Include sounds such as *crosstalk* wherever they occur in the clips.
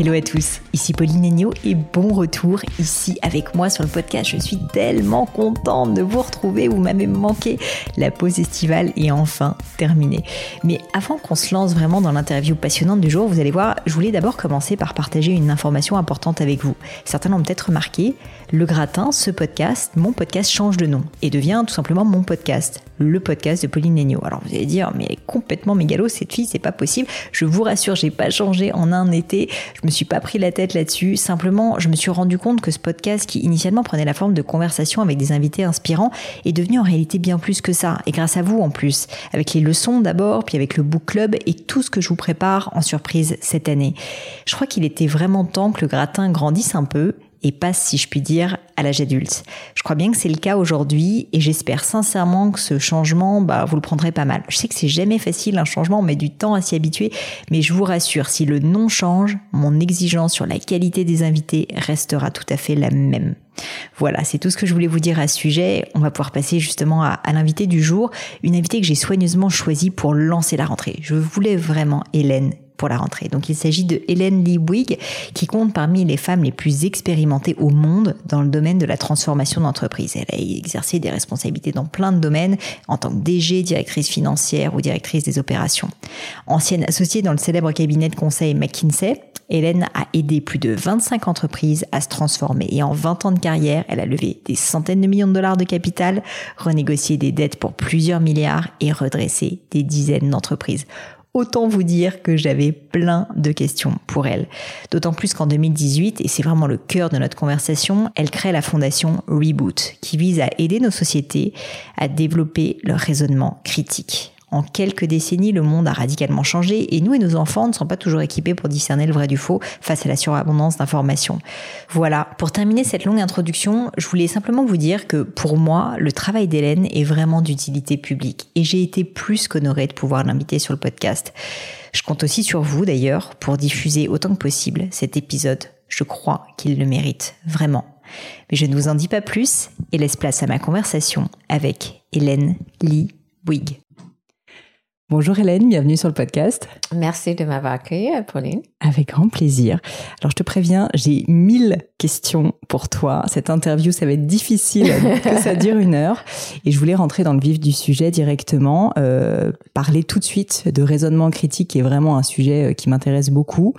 Hello à tous, ici Pauline Agneau et bon retour ici avec moi sur le podcast. Je suis tellement contente de vous retrouver, vous m'avez manqué. La pause estivale est enfin terminée. Mais avant qu'on se lance vraiment dans l'interview passionnante du jour, vous allez voir, je voulais d'abord commencer par partager une information importante avec vous. Certains l'ont peut-être remarqué, le gratin, ce podcast, mon podcast change de nom et devient tout simplement mon podcast, le podcast de Pauline Agneau. Alors vous allez dire, mais elle est complètement mégalo cette fille, c'est pas possible. Je vous rassure, j'ai pas changé en un été. Je me suis pas pris la tête là-dessus. Simplement, je me suis rendu compte que ce podcast, qui initialement prenait la forme de conversation avec des invités inspirants, est devenu en réalité bien plus que ça. Et grâce à vous en plus. Avec les leçons d'abord, puis avec le book club et tout ce que je vous prépare en surprise cette année. Je crois qu'il était vraiment temps que le gratin grandisse un peu et passe, si je puis dire, à l'âge adulte. Je crois bien que c'est le cas aujourd'hui et j'espère sincèrement que ce changement, bah, vous le prendrez pas mal. Je sais que c'est jamais facile un changement, on met du temps à s'y habituer, mais je vous rassure, si le nom change, mon exigence sur la qualité des invités restera tout à fait la même. Voilà, c'est tout ce que je voulais vous dire à ce sujet. On va pouvoir passer justement à, à l'invité du jour, une invitée que j'ai soigneusement choisie pour lancer la rentrée. Je voulais vraiment Hélène la rentrée. Donc il s'agit de Hélène Liebwig qui compte parmi les femmes les plus expérimentées au monde dans le domaine de la transformation d'entreprise. Elle a exercé des responsabilités dans plein de domaines en tant que DG, directrice financière ou directrice des opérations. Ancienne associée dans le célèbre cabinet de conseil McKinsey, Hélène a aidé plus de 25 entreprises à se transformer et en 20 ans de carrière, elle a levé des centaines de millions de dollars de capital, renégocié des dettes pour plusieurs milliards et redressé des dizaines d'entreprises. Autant vous dire que j'avais plein de questions pour elle. D'autant plus qu'en 2018, et c'est vraiment le cœur de notre conversation, elle crée la fondation Reboot, qui vise à aider nos sociétés à développer leur raisonnement critique. En quelques décennies, le monde a radicalement changé et nous et nos enfants ne sont pas toujours équipés pour discerner le vrai du faux face à la surabondance d'informations. Voilà, pour terminer cette longue introduction, je voulais simplement vous dire que pour moi, le travail d'Hélène est vraiment d'utilité publique et j'ai été plus qu'honorée de pouvoir l'inviter sur le podcast. Je compte aussi sur vous d'ailleurs pour diffuser autant que possible cet épisode. Je crois qu'il le mérite vraiment. Mais je ne vous en dis pas plus et laisse place à ma conversation avec Hélène Lee Bouygues. Bonjour Hélène, bienvenue sur le podcast. Merci de m'avoir accueilli, Pauline. Avec grand plaisir. Alors je te préviens, j'ai mille questions pour toi. Cette interview, ça va être difficile *laughs* que ça dure une heure. Et je voulais rentrer dans le vif du sujet directement, euh, parler tout de suite de raisonnement critique, qui est vraiment un sujet euh, qui m'intéresse beaucoup.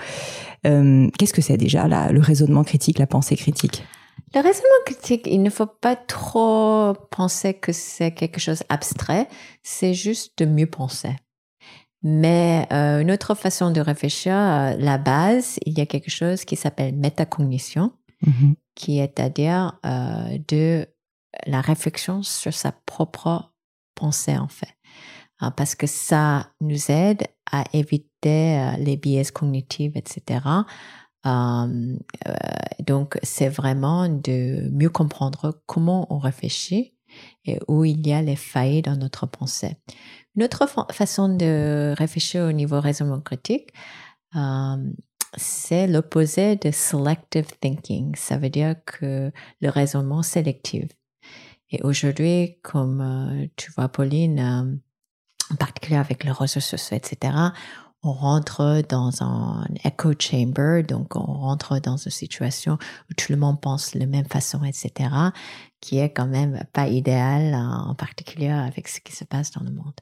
Euh, Qu'est-ce que c'est déjà là, le raisonnement critique, la pensée critique? Le raisonnement critique, il ne faut pas trop penser que c'est quelque chose abstrait, c'est juste de mieux penser. Mais euh, une autre façon de réfléchir, euh, la base, il y a quelque chose qui s'appelle métacognition, mm-hmm. qui est à dire euh, de la réflexion sur sa propre pensée en fait, parce que ça nous aide à éviter les biais cognitifs, etc. Euh, euh, donc, c'est vraiment de mieux comprendre comment on réfléchit et où il y a les failles dans notre pensée. Une autre façon de réfléchir au niveau raisonnement critique, euh, c'est l'opposé de selective thinking. Ça veut dire que le raisonnement sélectif. Et aujourd'hui, comme tu vois, Pauline, en particulier avec les réseaux sociaux, etc., on rentre dans un echo chamber, donc on rentre dans une situation où tout le monde pense de la même façon, etc., qui est quand même pas idéal, en particulier avec ce qui se passe dans le monde.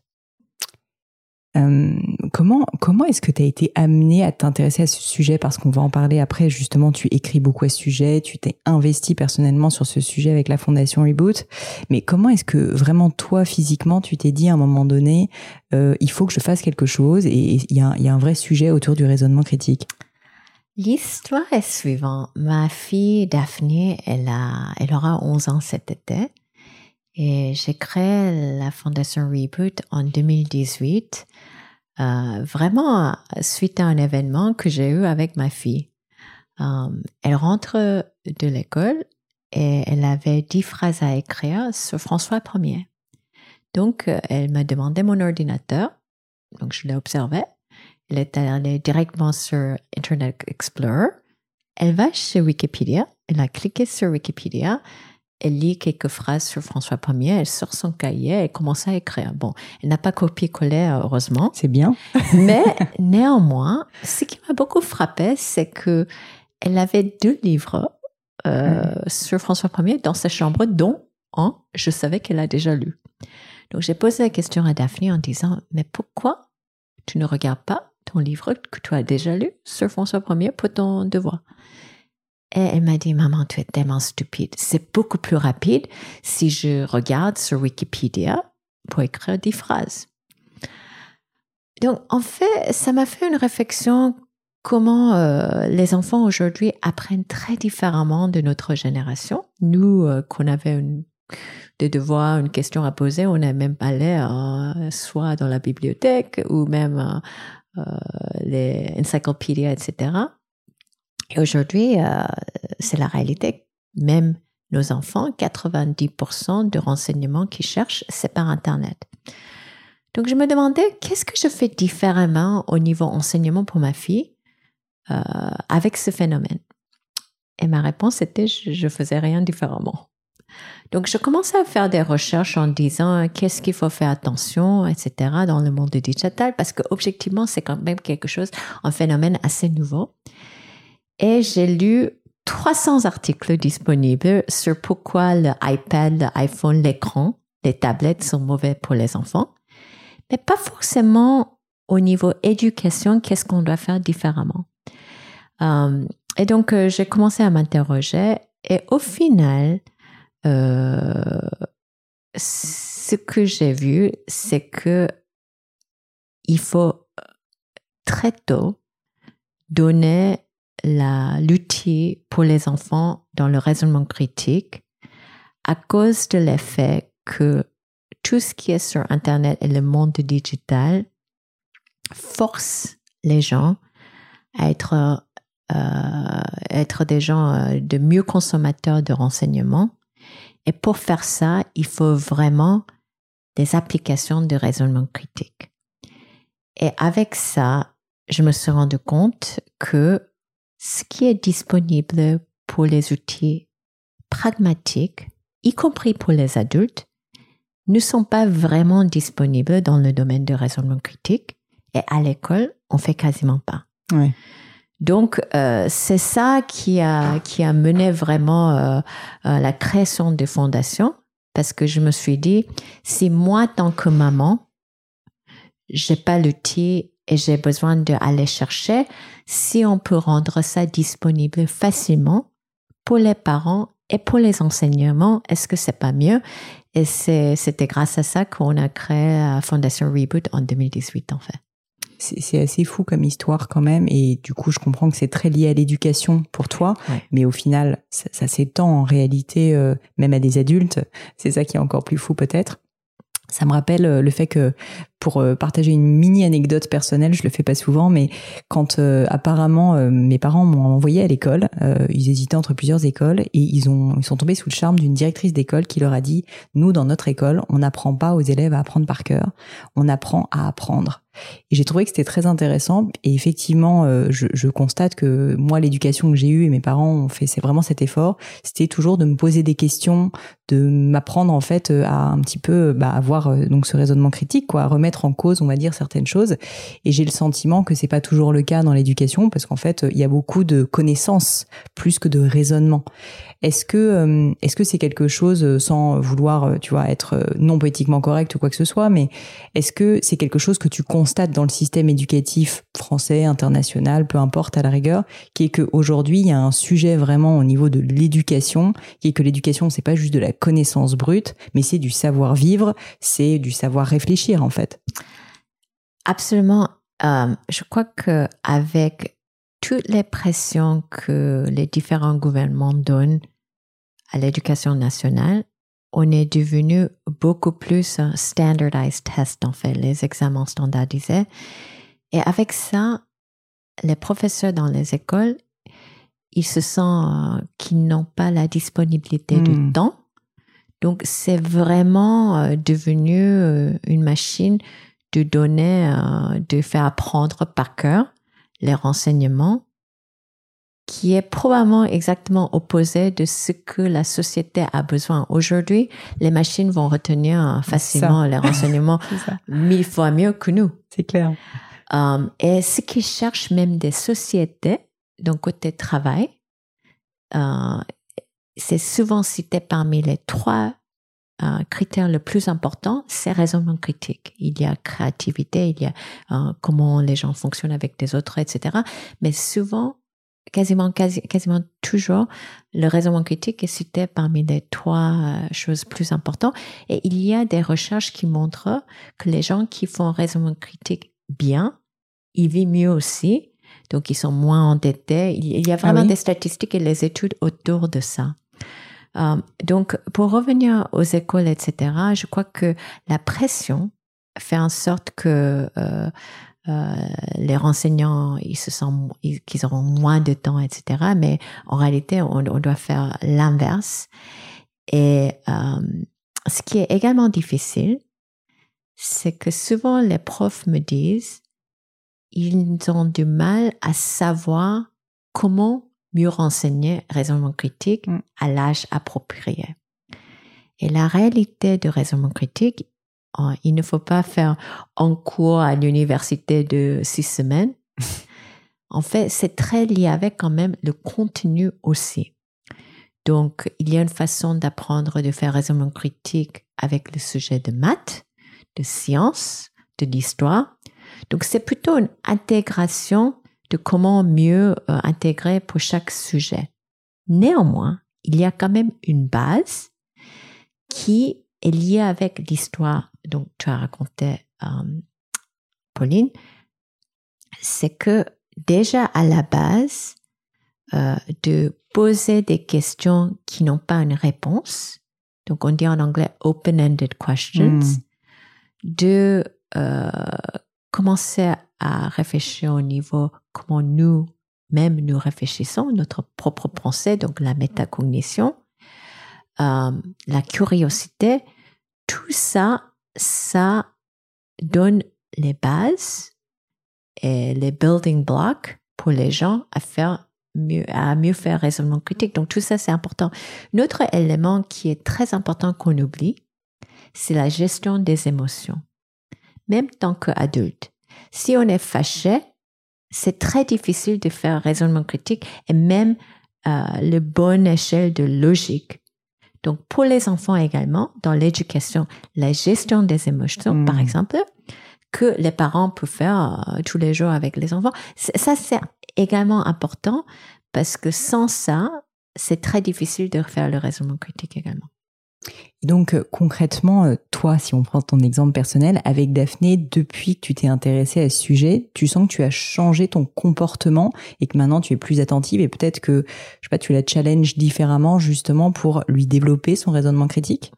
Euh, comment comment est-ce que tu as été amené à t'intéresser à ce sujet? Parce qu'on va en parler après. Justement, tu écris beaucoup à ce sujet, tu t'es investi personnellement sur ce sujet avec la Fondation Reboot. Mais comment est-ce que vraiment toi, physiquement, tu t'es dit à un moment donné, euh, il faut que je fasse quelque chose et il y, a, y a un vrai sujet autour du raisonnement critique? L'histoire est suivante. Ma fille Daphné, elle, a, elle aura 11 ans cet été. Et j'ai créé la Fondation Reboot en 2018, euh, vraiment suite à un événement que j'ai eu avec ma fille. Euh, elle rentre de l'école et elle avait dix phrases à écrire sur François Ier. Donc, elle m'a demandé mon ordinateur. Donc, je l'ai observé. Elle est allée directement sur Internet Explorer. Elle va chez Wikipédia. Elle a cliqué sur Wikipédia elle lit quelques phrases sur François Ier, elle sort son cahier, elle commence à écrire. Bon, elle n'a pas copié-collé, heureusement. C'est bien. *laughs* Mais néanmoins, ce qui m'a beaucoup frappé, c'est que elle avait deux livres euh, sur François Ier dans sa chambre, dont un, je savais qu'elle a déjà lu. Donc j'ai posé la question à Daphné en disant, mais pourquoi tu ne regardes pas ton livre que tu as déjà lu sur François Ier pour ton devoir? Et elle m'a dit, maman, tu es tellement stupide. C'est beaucoup plus rapide si je regarde sur Wikipédia pour écrire des phrases. Donc, en fait, ça m'a fait une réflexion comment euh, les enfants aujourd'hui apprennent très différemment de notre génération. Nous, euh, qu'on avait une, des devoirs, une question à poser, on n'a même pas allé euh, soit dans la bibliothèque ou même les encyclopédies, etc. Et aujourd'hui, euh, c'est la réalité. Même nos enfants, 90% de renseignements qu'ils cherchent, c'est par Internet. Donc, je me demandais, qu'est-ce que je fais différemment au niveau enseignement pour ma fille euh, avec ce phénomène? Et ma réponse était, je, ne faisais rien différemment. Donc, je commençais à faire des recherches en disant qu'est-ce qu'il faut faire attention, etc., dans le monde digital, parce que objectivement, c'est quand même quelque chose, un phénomène assez nouveau et j'ai lu 300 articles disponibles sur pourquoi le iPad, l'iPhone, l'écran, les tablettes sont mauvais pour les enfants, mais pas forcément au niveau éducation, qu'est-ce qu'on doit faire différemment. Euh, et donc, euh, j'ai commencé à m'interroger et au final, euh, ce que j'ai vu, c'est que il faut très tôt donner l'outil pour les enfants dans le raisonnement critique à cause de l'effet que tout ce qui est sur Internet et le monde digital force les gens à être, euh, être des gens euh, de mieux consommateurs de renseignements. Et pour faire ça, il faut vraiment des applications de raisonnement critique. Et avec ça, je me suis rendu compte que ce qui est disponible pour les outils pragmatiques, y compris pour les adultes, ne sont pas vraiment disponibles dans le domaine de raisonnement critique et à l'école, on fait quasiment pas. Donc, euh, c'est ça qui a, qui a mené vraiment euh, euh, la création des fondations parce que je me suis dit, si moi, tant que maman, j'ai pas l'outil et j'ai besoin d'aller chercher, si on peut rendre ça disponible facilement pour les parents et pour les enseignements, est-ce que c'est pas mieux? Et c'était grâce à ça qu'on a créé la Fondation Reboot en 2018, en fait. C'est assez fou comme histoire quand même, et du coup je comprends que c'est très lié à l'éducation pour toi, mais au final ça, s'étend en réalité euh, même à des adultes. C'est ça qui est encore plus fou peut-être. Ça me rappelle euh, le fait que pour euh, partager une mini anecdote personnelle, je le fais pas souvent, mais quand euh, apparemment mes parents m'ont envoyé à l'école, ils hésitaient entre plusieurs écoles et ils ont ils sont tombés sous le charme d'une directrice d'école qui leur a dit nous dans notre école on n'apprend pas aux élèves à apprendre par cœur, on apprend à apprendre. Et j'ai trouvé que c'était très intéressant. Et effectivement, euh, je, je, constate que moi, l'éducation que j'ai eue et mes parents ont fait, c'est vraiment cet effort. C'était toujours de me poser des questions, de m'apprendre en fait à un petit peu bah, avoir donc ce raisonnement critique, quoi, à remettre en cause, on va dire, certaines choses. Et j'ai le sentiment que c'est pas toujours le cas dans l'éducation, parce qu'en fait, il y a beaucoup de connaissances plus que de raisonnement. Est-ce que euh, est-ce que c'est quelque chose euh, sans vouloir, euh, tu vois, être non poétiquement correct ou quoi que ce soit, mais est-ce que c'est quelque chose que tu constates dans le système éducatif français, international, peu importe à la rigueur, qui est qu'aujourd'hui il y a un sujet vraiment au niveau de l'éducation, qui est que l'éducation c'est pas juste de la connaissance brute, mais c'est du savoir vivre, c'est du savoir réfléchir en fait. Absolument. je crois que avec toutes les pressions que les différents gouvernements donnent à l'éducation nationale, on est devenu beaucoup plus standardized test, en fait, les examens standardisés. Et avec ça, les professeurs dans les écoles, ils se sentent euh, qu'ils n'ont pas la disponibilité de hmm. temps. Donc, c'est vraiment euh, devenu euh, une machine de donner, de faire apprendre par cœur les renseignements qui est probablement exactement opposé de ce que la société a besoin. Aujourd'hui, les machines vont retenir facilement les *laughs* renseignements mille fois mieux que nous. C'est clair. Um, et ce qui cherchent même des sociétés, donc côté travail, uh, c'est souvent cité parmi les trois uh, critères les plus importants, c'est raisonnement critique. Il y a créativité, il y a uh, comment les gens fonctionnent avec des autres, etc. Mais souvent, quasiment, quasiment toujours, le raisonnement critique est cité parmi les trois euh, choses plus importantes. Et il y a des recherches qui montrent que les gens qui font raisonnement critique bien, ils vivent mieux aussi. Donc, ils sont moins endettés. Il y a vraiment ah des statistiques et les études autour de ça. Euh, donc, pour revenir aux écoles, etc., je crois que la pression fait en sorte que euh, euh, les renseignants, ils se sentent qu'ils auront moins de temps, etc. Mais en réalité, on, doit faire l'inverse. Et euh, ce qui est également difficile, c'est que souvent les profs me disent, ils ont du mal à savoir comment mieux renseigner raisonnement critique mm. à l'âge approprié. Et la réalité de raisonnement critique, Oh, il ne faut pas faire un cours à l'université de six semaines. *laughs* en fait, c'est très lié avec quand même le contenu aussi. Donc, il y a une façon d'apprendre de faire raisonnement critique avec le sujet de maths, de sciences, de l'histoire. Donc, c'est plutôt une intégration de comment mieux euh, intégrer pour chaque sujet. Néanmoins, il y a quand même une base qui est liée avec l'histoire dont tu as raconté, euh, Pauline, c'est que déjà à la base, euh, de poser des questions qui n'ont pas une réponse, donc on dit en anglais open-ended questions, hmm. de euh, commencer à réfléchir au niveau comment nous même nous réfléchissons, notre propre pensée, donc la métacognition, la curiosité, tout ça ça donne les bases et les building blocks pour les gens à faire à mieux faire raisonnement critique. Donc tout ça, c'est important. Notre élément qui est très important qu'on oublie, c'est la gestion des émotions. Même tant qu'adulte. Si on est fâché, c'est très difficile de faire raisonnement critique et même euh, le bonne échelle de logique donc, pour les enfants également, dans l'éducation, la gestion des émotions, par hmm. exemple, que les parents peuvent faire euh, tous les jours avec les enfants, ça, c'est également important parce que sans ça, c'est très difficile de faire le raisonnement critique également. Donc euh, concrètement, euh, toi, si on prend ton exemple personnel, avec Daphné, depuis que tu t'es intéressée à ce sujet, tu sens que tu as changé ton comportement et que maintenant tu es plus attentive et peut-être que, je sais pas, tu la challenges différemment justement pour lui développer son raisonnement critique?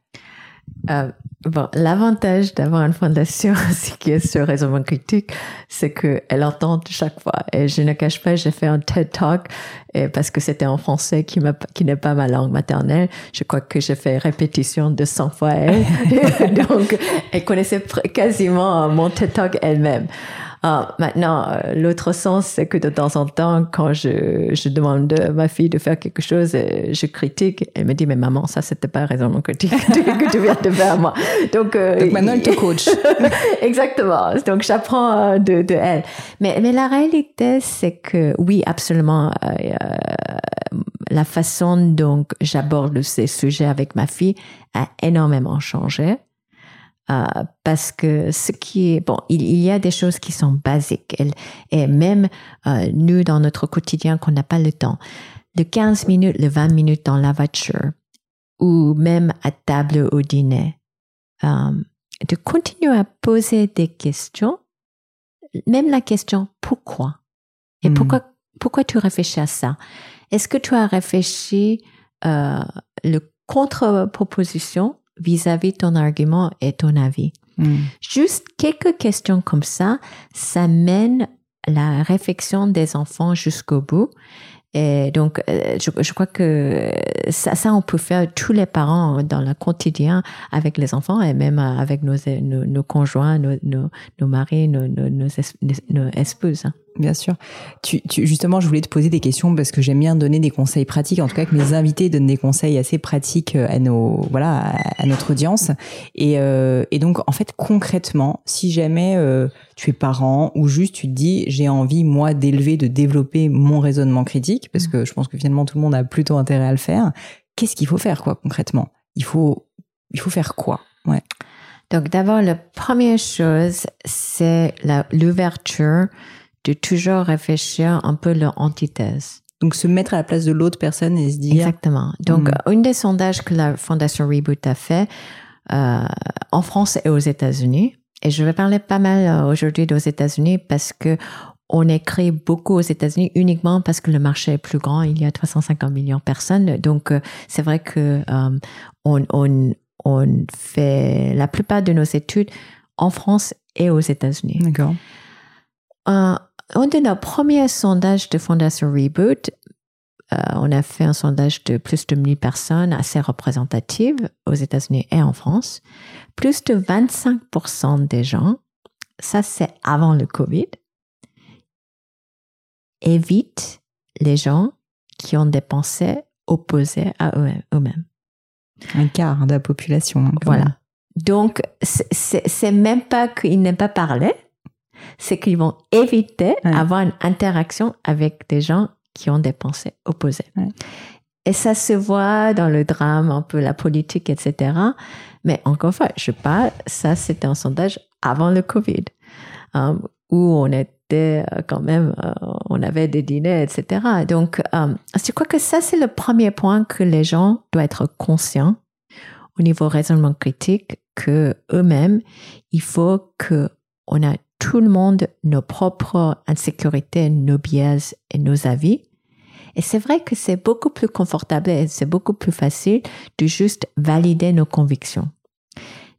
Euh, bon, l'avantage d'avoir une fondation qui est sur raisonnement critique, c'est qu'elle entend chaque fois. Et je ne cache pas, j'ai fait un TED Talk et parce que c'était en français qui, qui n'est pas ma langue maternelle. Je crois que j'ai fait répétition de 100 fois elle. *laughs* *laughs* Donc, elle connaissait quasiment mon TED Talk elle-même. Ah, maintenant, euh, l'autre sens, c'est que de temps en temps, quand je, je demande à ma fille de faire quelque chose, euh, je critique. Elle me dit, mais maman, ça, c'était pas raisonnement critique *laughs* que tu viens de faire, moi. Donc, euh, Donc maintenant, elle te *laughs* coach. Exactement. Donc, j'apprends de, de elle. Mais, mais la réalité, c'est que, oui, absolument, la façon dont j'aborde ces sujets avec ma fille a énormément changé. Euh, parce que ce qui est bon, il, y a des choses qui sont basiques. Et même euh, nous dans notre quotidien qu'on n'a pas le temps, de 15 minutes, le 20 minutes dans la voiture ou même à table au dîner, euh, de continuer à poser des questions, même la question pourquoi? Et hmm. pourquoi pourquoi tu réfléchis à ça? Est-ce que tu as réfléchi le contre-proposition vis-à-vis ton argument et ton avis. Hmm. Juste quelques questions comme ça, ça mène la réflexion des enfants jusqu'au bout. Et donc, euh, je, crois que ça, ça, on peut faire tous les parents dans le quotidien avec les enfants et même avec nos, nos, conjoints, nos, nos, maris, nos, nos, espouses. Bien sûr. Justement, je voulais te poser des questions parce que j'aime bien donner des conseils pratiques. En tout cas, que mes invités donnent des conseils assez pratiques euh, à nos, voilà, à notre audience. Et, euh, et donc, en fait, concrètement, si jamais euh, tu es parent ou juste tu te dis, j'ai envie moi d'élever, de développer mon raisonnement critique, parce que je pense que finalement tout le monde a plutôt intérêt à le faire. Qu'est-ce qu'il faut faire, quoi, concrètement? Il faut, il faut faire quoi? Donc, d'abord, la première chose, c'est l'ouverture de toujours réfléchir un peu leur antithèse. Donc se mettre à la place de l'autre personne et se dire. Exactement. Donc hmm. une des sondages que la Fondation Reboot a fait euh, en France et aux États-Unis, et je vais parler pas mal euh, aujourd'hui aux États-Unis parce que on écrit beaucoup aux États-Unis uniquement parce que le marché est plus grand. Il y a 350 millions de personnes. Donc, euh, c'est vrai que euh, on, on, on fait la plupart de nos études en France et aux États-Unis. D'accord. Un de nos premiers sondages de Fondation Reboot, euh, on a fait un sondage de plus de 1000 personnes assez représentatives aux États-Unis et en France. Plus de 25% des gens, ça c'est avant le Covid, évitent les gens qui ont des pensées opposées à eux-mêmes. Un quart de la population. Voilà. Donc, c'est même pas qu'ils n'aiment pas parler, c'est qu'ils vont éviter d'avoir une interaction avec des gens qui ont des pensées opposées. Et ça se voit dans le drame, un peu la politique, etc. Mais encore une fois, je parle, ça c'était un sondage avant le Covid, euh, où on était euh, quand même, euh, on avait des dîners, etc. Donc, je crois que ça c'est le premier point que les gens doivent être conscients au niveau raisonnement critique que eux-mêmes, il faut que on a tout le monde nos propres insécurités, nos biais et nos avis. Et c'est vrai que c'est beaucoup plus confortable et c'est beaucoup plus facile de juste valider nos convictions.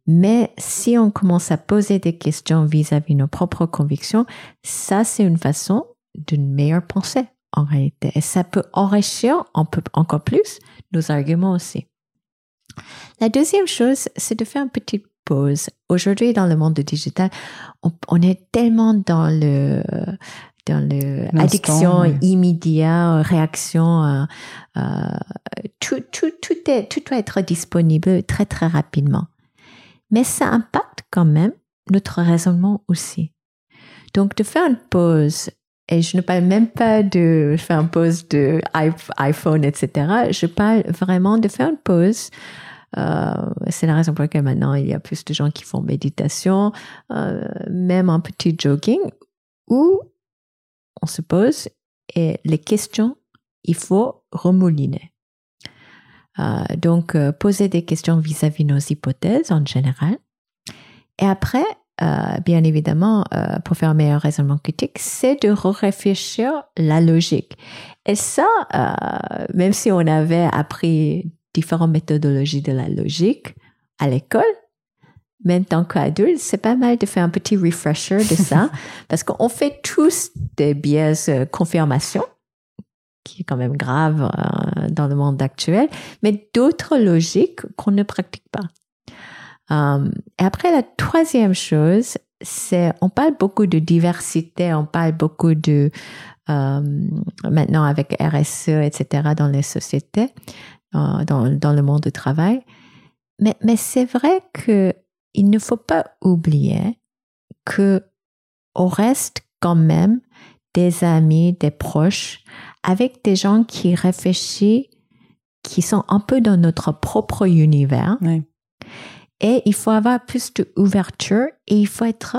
Mais si on commence à poser des questions vis-à-vis nos propres convictions, ça c'est une façon d'une meilleure pensée en réalité. Et ça peut enrichir encore plus nos arguments aussi. La deuxième chose, c'est de faire un petit Aujourd'hui, dans le monde digital, on, est tellement dans le dans le addiction immédiat, réaction, euh, euh, tout, tout, tout, est, tout doit être disponible très très rapidement. Mais ça impacte quand même notre raisonnement aussi. Donc de faire une pause, et je ne parle même pas de faire une pause de iPhone, etc. Je parle vraiment de faire une pause euh, c'est la raison pour laquelle maintenant il y a plus de gens qui font méditation, euh, même un petit jogging, où on se pose et les questions, il faut remouliner. Euh, donc, poser des questions vis-à-vis nos hypothèses en général. Et après, bien évidemment, pour faire un meilleur raisonnement critique, c'est de réfléchir la logique. Et ça, même si on avait appris différentes méthodologies de la logique à l'école. En tant qu'adulte, c'est pas mal de faire un petit refresher de ça, *laughs* parce qu'on fait tous des biais de confirmation, qui est quand même grave euh, dans le monde actuel, mais d'autres logiques qu'on ne pratique pas. Euh, et après, la troisième chose, c'est, on parle beaucoup de diversité, on parle beaucoup de, euh, maintenant avec RSE, etc., dans les sociétés, euh, dans, dans le monde du travail. Mais, mais c'est vrai que il ne faut pas oublier que on reste quand même des amis, des proches, avec des gens qui réfléchissent, qui sont un peu dans notre propre univers. Et il faut avoir plus d'ouverture et il faut être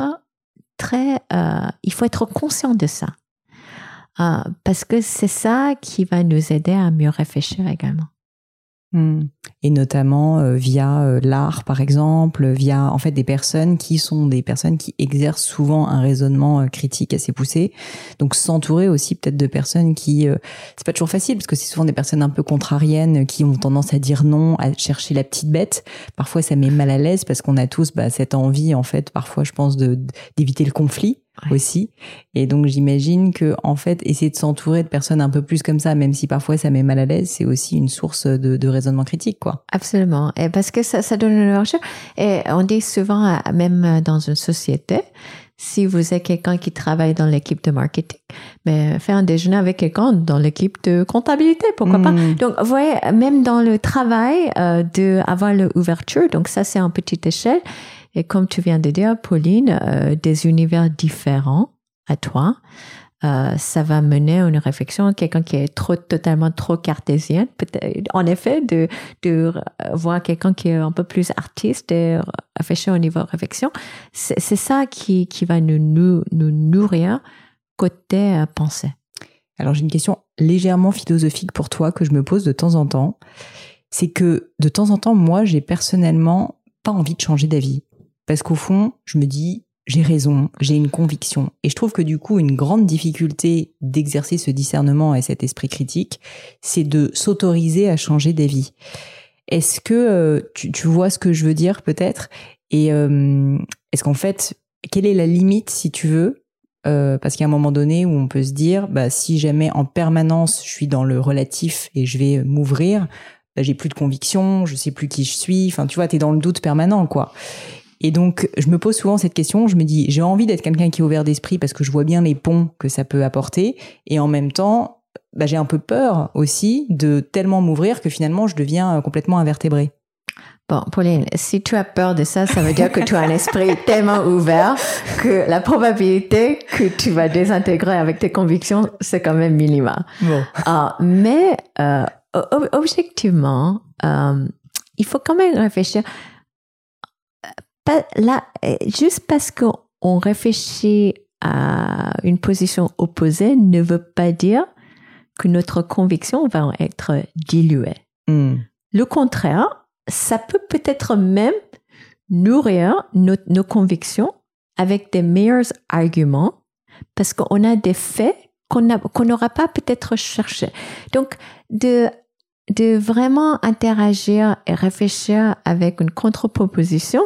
très, euh, il faut être conscient de ça. Euh, parce que c'est ça qui va nous aider à mieux réfléchir également. Hmm. Et notamment euh, via euh, l'art, par exemple, via en fait des personnes qui sont des personnes qui exercent souvent un raisonnement euh, critique assez poussé. Donc s'entourer aussi peut-être de personnes qui, c'est pas toujours facile parce que c'est souvent des personnes un peu contrariennes qui ont tendance à dire non, à chercher la petite bête. Parfois ça met mal à l'aise parce qu'on a tous bah, cette envie en fait, parfois je pense de d'éviter le conflit aussi. Et donc j'imagine que en fait essayer de s'entourer de personnes un peu plus comme ça, même si parfois ça met mal à l'aise, c'est aussi une source de, de, raisonnement critique, quoi. Absolument. Et parce que ça, ça donne une recherche. Et on dit souvent, même dans une société, si vous êtes quelqu'un qui travaille dans l'équipe de marketing, mais faire un déjeuner avec quelqu'un dans l'équipe de comptabilité, pourquoi pas? Hmm. Donc, vous voyez, même dans le travail, euh, de avoir l'ouverture, donc ça c'est en petite échelle. Et comme tu viens de dire, Pauline, euh, des univers différents à toi, euh, ça va mener à une réflexion. Quelqu'un qui est trop, totalement trop cartésien, en effet, de, de voir quelqu'un qui est un peu plus artiste et réfléchir au niveau réflexion, c'est ça qui, qui va nous, nous, nous nourrir côté euh, pensée. Alors j'ai une question légèrement philosophique pour toi que je me pose de temps en temps. C'est que de temps en temps, moi, j'ai personnellement pas envie de changer d'avis. Parce qu'au fond, je me dis, j'ai raison, j'ai une conviction. Et je trouve que du coup, une grande difficulté d'exercer ce discernement et cet esprit critique, c'est de s'autoriser à changer d'avis. Est-ce que euh, tu, vois ce que je veux dire peut-être? Et euh, est-ce qu'en fait, quelle est la limite si tu veux? Euh, Parce a un moment donné où on peut se dire, bah, si jamais en permanence je suis dans le relatif et je vais m'ouvrir, bah, j'ai plus de conviction, je sais plus qui je suis. Enfin, tu vois, t'es dans le doute permanent, quoi. Et donc, je me pose souvent cette question. Je me dis, j'ai envie d'être quelqu'un qui est ouvert d'esprit parce que je vois bien les ponts que ça peut apporter. Et en même temps, bah, j'ai un peu peur aussi de tellement m'ouvrir que finalement, je deviens complètement invertébré. Bon, Pauline, si tu as peur de ça, ça veut dire que tu as un esprit *laughs* tellement ouvert que la probabilité que tu vas désintégrer avec tes convictions, c'est quand même minima. Bon. Ah, mais euh, objectivement, euh, il faut quand même réfléchir pas, là, euh, juste parce qu'on réfléchit à une position opposée ne veut pas dire que notre conviction va être diluée. Hmm. Le contraire, ça peut peut-être même nourrir nos, nos convictions avec des meilleurs arguments parce qu'on a des faits qu'on n'aura pas peut-être cherché. Donc, de, de vraiment interagir et réfléchir avec une contre-proposition,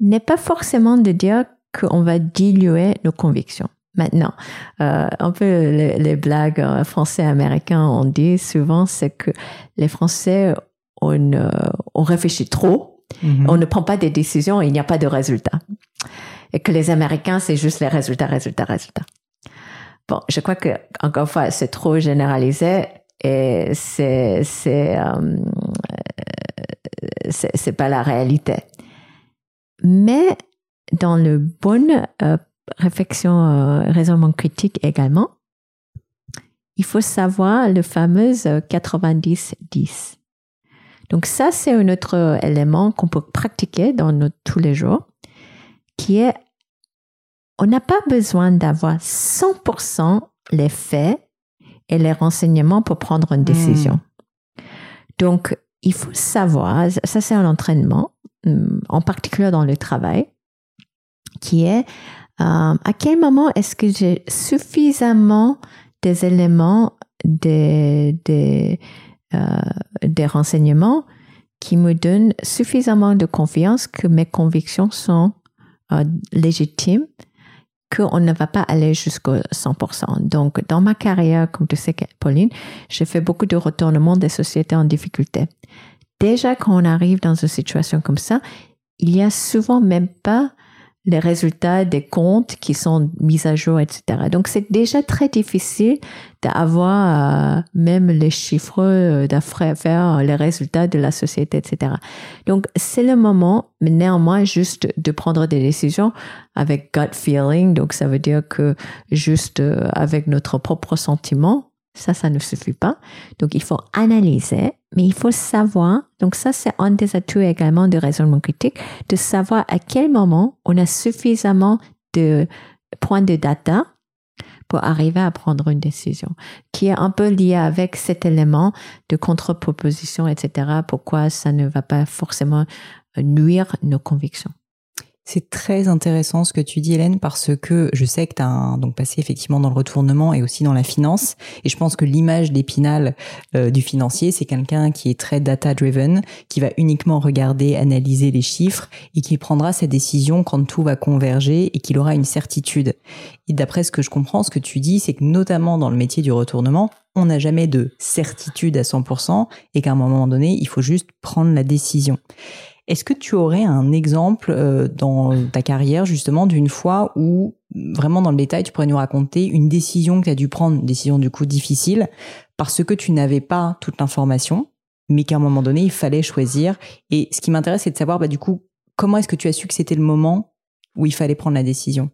n'est pas forcément de dire qu'on va diluer nos convictions. Maintenant, euh, un peu les, blagues euh, français-américains, on dit souvent, c'est que les Français, on, euh, on réfléchit trop, mm-hmm. on ne prend pas des décisions et il n'y a pas de résultats. Et que les Américains, c'est juste les résultats, résultats, résultats. Bon, je crois que, encore une fois, c'est trop généralisé et c'est, c'est, euh, c'est pas la réalité. Mais dans le bon euh, réflexion, euh, raisonnement critique également, il faut savoir le fameux 90-10. Donc ça, c'est un autre élément qu'on peut pratiquer dans notre, tous les jours, qui est, on n'a pas besoin d'avoir 100% les faits et les renseignements pour prendre une décision. Hmm. Donc, il faut savoir, ça c'est un entraînement, euh, en particulier dans le travail, qui est euh, à quel moment est-ce que j'ai suffisamment des éléments, des, des, euh, des renseignements qui me donnent suffisamment de confiance que mes convictions sont légitimes, qu'on ne va pas aller jusqu'au 100%. Donc, dans ma carrière, comme tu sais, Pauline, j'ai fait beaucoup de retournements des sociétés en difficulté déjà quand on arrive dans une situation comme ça, il y a souvent même pas les résultats des comptes qui sont mis à jour, etc. Donc c'est déjà très difficile d'avoir euh, même les chiffres euh, d'affaires, les résultats de la société, etc. Donc c'est le moment, mais néanmoins juste de prendre des décisions avec gut feeling. Donc ça veut dire que juste euh, avec notre propre sentiment, ça, ça ne suffit pas. Donc, il faut analyser, mais il faut savoir. Donc, ça, c'est un des atouts également de raisonnement critique, de savoir à quel moment on a suffisamment de points de data pour arriver à prendre une décision, qui est un peu lié avec cet élément de contre-proposition, etc. Pourquoi ça ne va pas forcément nuire nos convictions. C'est très intéressant ce que tu dis, Hélène, parce que je sais que tu as donc passé effectivement dans le retournement et aussi dans la finance. Et je pense que l'image d'Épinal euh, du financier, c'est quelqu'un qui est très data-driven, qui va uniquement regarder, analyser les chiffres et qui prendra ses décisions quand tout va converger et qu'il aura une certitude. Et d'après ce que je comprends, ce que tu dis, c'est que notamment dans le métier du retournement, on n'a jamais de certitude à 100% et qu'à un moment donné, il faut juste prendre la décision. Est-ce que tu aurais un exemple euh, dans ta carrière justement d'une fois où vraiment dans le détail tu pourrais nous raconter une décision que tu as dû prendre, une décision du coup difficile parce que tu n'avais pas toute l'information mais qu'à un moment donné il fallait choisir et ce qui m'intéresse c'est de savoir bah, du coup comment est-ce que tu as su que c'était le moment où il fallait prendre la décision?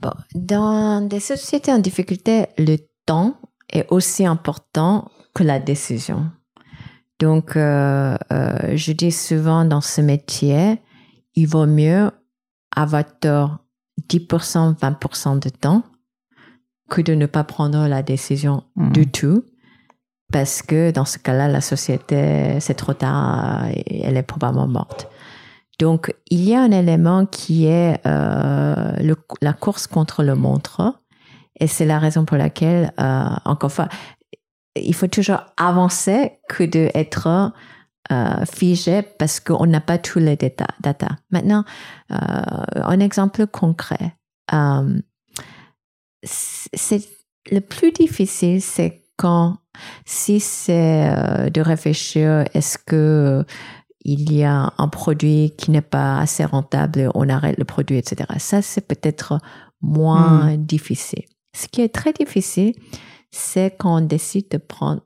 Bon, Dans des sociétés en difficulté, le temps est aussi important que la décision. Donc, euh, euh, je dis souvent dans ce métier, il vaut mieux avoir tort 10%, 20% de temps que de ne pas prendre la décision mmh. du tout. Parce que dans ce cas-là, la société, c'est trop tard, elle est probablement morte. Donc, il y a un élément qui est euh, le, la course contre le montre. Et c'est la raison pour laquelle, euh, encore une fois, il faut toujours avancer que d'être euh, figé parce qu'on n'a pas tous les data. data. Maintenant, euh, un exemple concret. Euh, c'est le plus difficile, c'est quand si c'est euh, de réfléchir, est-ce que il y a un produit qui n'est pas assez rentable, on arrête le produit, etc. Ça, c'est peut-être moins hmm. difficile. Ce qui est très difficile, c'est quand on décide de prendre,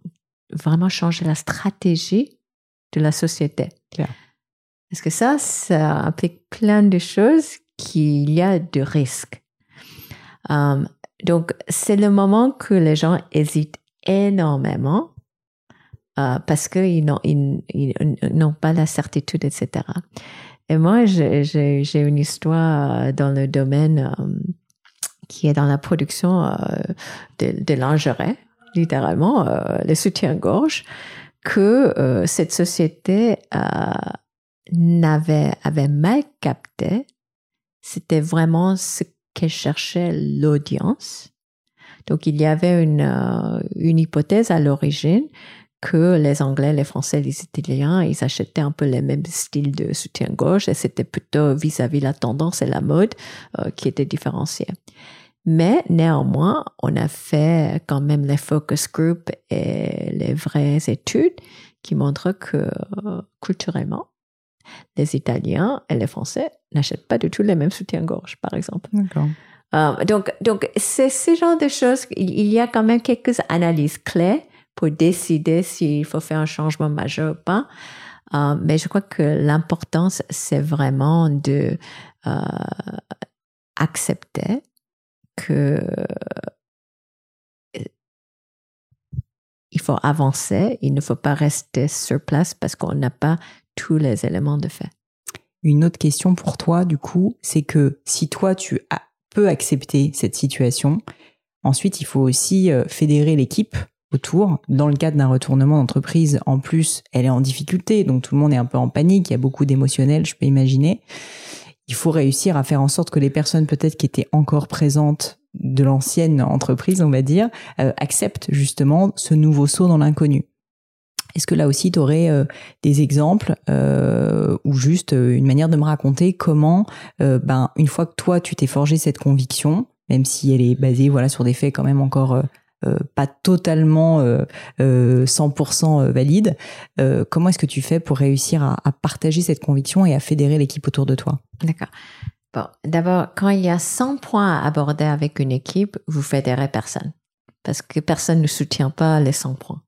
vraiment changer la stratégie de la société. Parce que ça, ça implique plein de choses qu'il y a de risques. Um, donc, c'est le moment que les gens hésitent énormément uh, parce qu'ils n'ont, ils, n'ont pas la certitude, etc. Et moi, j'ai, une histoire dans le domaine um, qui est dans la production euh, de, de, lingerie, littéralement, euh, les soutiens-gorge, que euh, cette société n'avait avait mal capté. C'était vraiment ce qu'elle cherchait l'audience. Donc il y avait une, une hypothèse à l'origine que les Anglais, les Français, les Italiens, ils achetaient un peu les mêmes styles de soutien-gorge et c'était plutôt vis-à-vis la tendance et la mode qui était différenciée. Mais néanmoins, on a fait quand même les focus group et les vraies études qui montrent que culturellement, les Italiens et les Français n'achètent pas du tout les mêmes soutiens-gorge, par exemple. Euh, donc, donc c'est ce genre de choses. Il y a quand même quelques analyses clés pour décider s'il faut faire un changement majeur ou pas. Euh, mais je crois que l'importance, c'est vraiment de euh, accepter euh, il faut avancer, il ne faut pas rester sur place parce qu'on n'a pas tous les éléments de fait. Une autre question pour toi, du coup, c'est que si toi, tu as, peux accepter cette situation, ensuite, il faut aussi euh, fédérer l'équipe autour. Dans le cadre d'un retournement d'entreprise, en plus, elle est en difficulté, donc tout le monde est un peu en panique, il y a beaucoup d'émotionnel, je peux imaginer il faut réussir à faire en sorte que les personnes peut-être qui étaient encore présentes de l'ancienne entreprise, on va dire, euh, acceptent justement ce nouveau saut dans l'inconnu. Est-ce que là aussi, tu aurais euh, des exemples euh, ou juste une manière de me raconter comment, ben, une fois que toi, tu t'es forgé cette conviction, même si elle est basée voilà sur des faits quand même encore pas totalement euh, 100% euh, valide. Euh, comment est-ce que tu fais pour réussir à, partager cette conviction et à fédérer l'équipe autour de toi? D'accord. Bon, d'abord, quand il y a 100 points à aborder avec une équipe, vous fédérez personne. Parce que personne ne soutient pas les 100 points.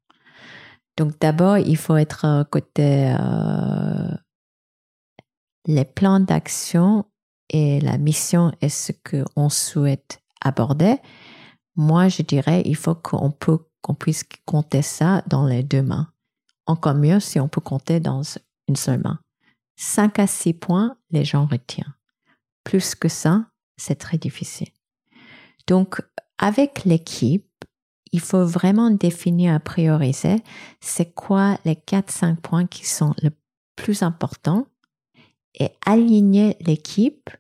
Donc d'abord, il faut être euh, côté euh, les plans d'action et la mission est ce qu'on souhaite aborder. Moi, je dirais, il faut qu'on puisse compter ça dans les deux mains. Encore mieux si on peut compter dans une seule main. 5 à 6 points, les gens retiennent. Plus que ça, c'est très difficile. Donc, avec l'équipe, il faut vraiment définir à prioriser c'est quoi les 4-5 points qui sont les plus importants et aligner l'équipe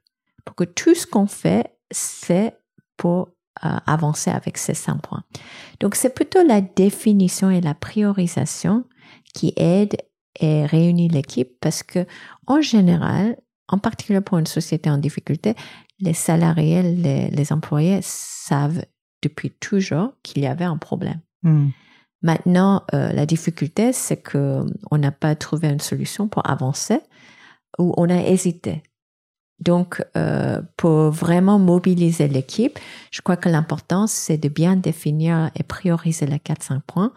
pour que tout ce qu'on fait, c'est pour euh, avancer avec ces 5 points. Donc, c'est plutôt la définition et la priorisation qui aident et réunit l'équipe parce que, en général, en particulier pour une société en difficulté, les salariés, les, employés savent depuis toujours qu'il y avait un problème. Hmm. Maintenant, euh, la difficulté, c'est que on n'a pas trouvé une solution pour avancer ou on a hésité. Donc, euh, pour vraiment mobiliser l'équipe, je crois que l'important, c'est de bien définir et prioriser les 4-5 points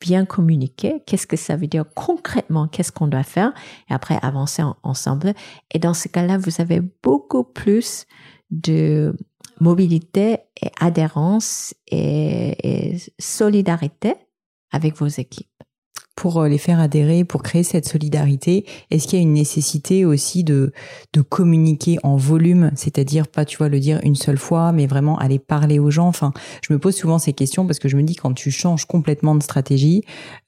bien communiquer, qu'est-ce que ça veut dire concrètement, qu'est-ce qu'on doit faire, et après avancer ensemble. Et dans ce cas-là, vous avez beaucoup plus de mobilité et adhérence et solidarité avec vos équipes pour euh, les faire adhérer, pour créer cette solidarité. Est-ce qu'il y a une nécessité aussi de, de communiquer en volume, c'est-à-dire pas, tu vois, le dire une seule fois, mais vraiment aller parler aux gens? Enfin, je me pose souvent ces questions parce que je me dis quand tu changes complètement de stratégie,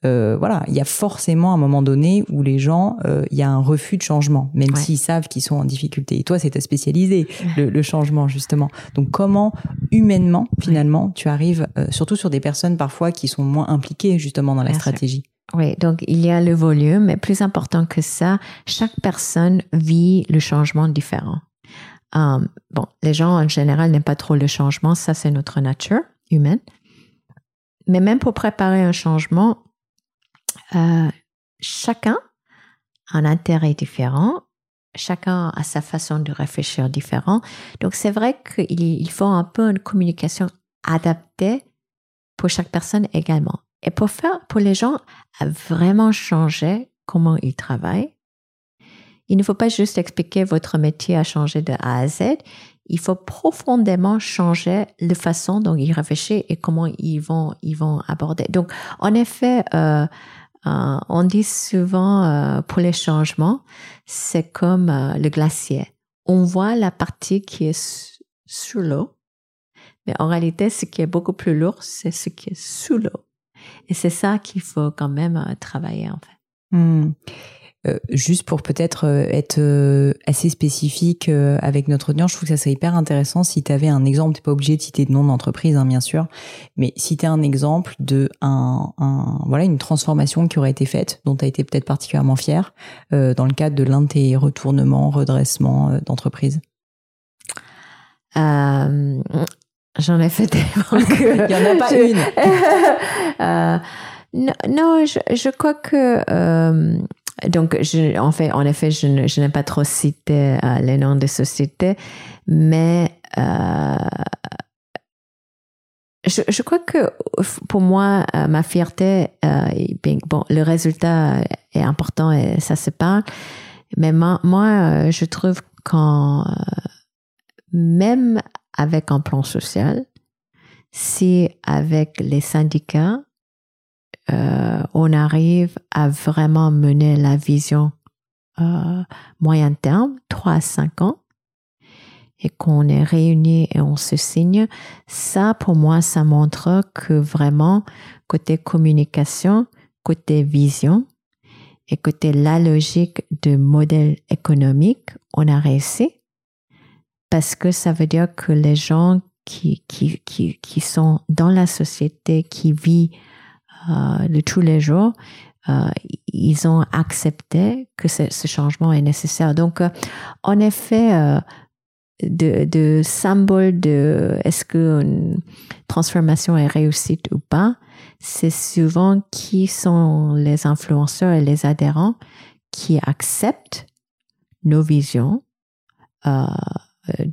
euh, voilà, il y a forcément un moment donné où les gens, euh, il y a un refus de changement, même s'ils savent qu'ils sont en difficulté. Et toi, c'est ta spécialisé, le, le, changement justement. Donc, comment humainement, finalement, tu arrives, euh, surtout sur des personnes parfois qui sont moins impliquées justement dans la stratégie? Oui, donc il y a le volume, mais plus important que ça, chaque personne vit le changement différent. Um, bon, les gens en général n'aiment pas trop le changement, ça c'est notre nature humaine. Mais même pour préparer un changement, euh, chacun a un intérêt différent, chacun a sa façon de réfléchir différent. Donc c'est vrai qu'il faut un peu une communication adaptée pour chaque personne également. Et pour faire, pour les gens à vraiment changer comment ils travaillent, il ne faut pas juste expliquer votre métier a changé de A à Z. Il faut profondément changer la façon dont ils réfléchissent et comment ils vont, ils vont aborder. Donc, en effet, euh, euh, on dit souvent euh, pour les changements, c'est comme le glacier. On voit la partie qui est sous l'eau, mais en réalité, ce qui est beaucoup plus lourd, c'est ce qui est sous l'eau. Et c'est ça qu'il faut quand même euh, travailler en fait. Hmm. Euh, juste pour peut-être euh, être assez spécifique avec notre audience, je trouve que ça serait hyper intéressant si tu avais un exemple, tu n'es pas obligé de citer de nom d'entreprise, hein, bien sûr, mais si tu as un exemple de un, voilà, une transformation qui aurait été faite, dont tu as été peut-être particulièrement fier, dans le cadre de l'un de tes retournements, redressements d'entreprise. J'en ai fait tellement *laughs* que... Il n'y en a pas une. *laughs* euh, non, je, je, crois que... Euh, donc, je, en fait, en effet, je, je n'ai pas trop cité euh, les noms des sociétés, mais euh, je, je, crois que pour moi, euh, ma fierté, euh, bon, le résultat est important et ça se parle, mais moi, moi je trouve quand même avec un plan social, si avec les syndicats, euh, on arrive à vraiment mener la vision euh, moyen terme, 3 à 5 ans, et qu'on est réunis et on se signe, ça pour moi, ça montre que vraiment, côté communication, côté vision et côté la logique de modèle économique, on a réussi parce que ça veut dire que les gens qui, qui, qui, qui sont dans la société, qui vivent euh, de tous les jours, euh, ils ont accepté que ce, changement est nécessaire. Donc, euh, en effet, euh, de, de symbole de est-ce qu'une transformation est réussite ou pas, c'est souvent qui sont les influenceurs et les adhérents qui acceptent nos visions,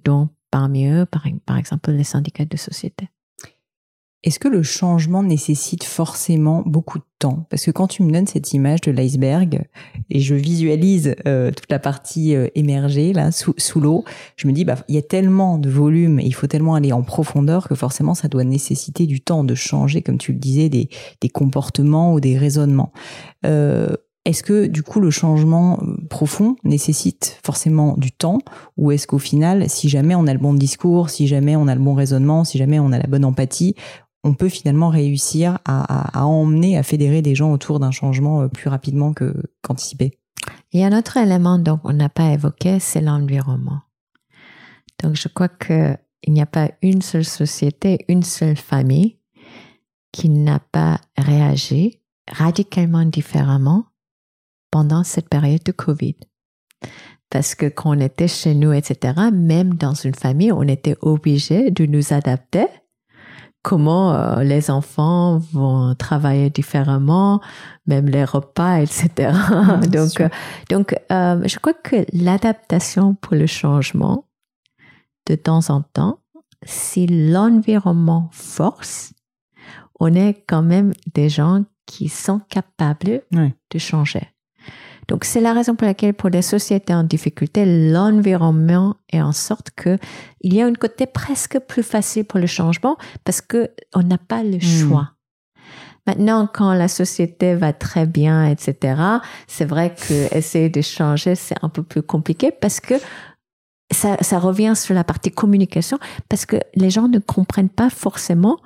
dont parmi eux, par, exemple, les syndicats de société. Est-ce que le changement nécessite forcément beaucoup de temps? Parce que quand tu me donnes cette image de l'iceberg et je visualise euh, toute la partie euh, émergée là sous, l'eau, je me dis bah il y a tellement de volume et il faut tellement aller en profondeur que forcément ça doit nécessiter du temps de changer, comme tu le disais, des, comportements ou des raisonnements. Euh, est-ce que du coup le changement euh, profond nécessite forcément du temps ou est-ce qu'au final, si jamais on a le bon discours, si jamais on a le bon raisonnement, si jamais on a la bonne empathie, on peut finalement réussir à, emmener, à fédérer des gens autour d'un changement euh, plus rapidement que qu'anticipé? Il y a un autre élément dont on n'a pas évoqué, c'est l'environnement. Donc je crois qu'il n'y a pas une seule société, une seule famille qui n'a pas réagi radicalement différemment pendant cette période de Covid. Parce que quand on était chez nous, etc., même dans une famille, on était obligé de nous adapter comment euh, les enfants vont travailler différemment, même les repas, etc. *laughs* donc, euh, donc euh, je crois que l'adaptation pour le changement, de temps en temps, si l'environnement force, on est quand même des gens qui sont capables de changer. Donc, c'est la raison pour laquelle, pour les sociétés en difficulté, l'environnement est en sorte que il y a un côté presque plus facile pour le changement parce que on n'a pas le hmm. choix. Maintenant, quand la société va très bien, etc., c'est vrai que essayer de changer, c'est un peu plus compliqué parce que ça, ça revient sur la partie communication parce que les gens ne comprennent pas forcément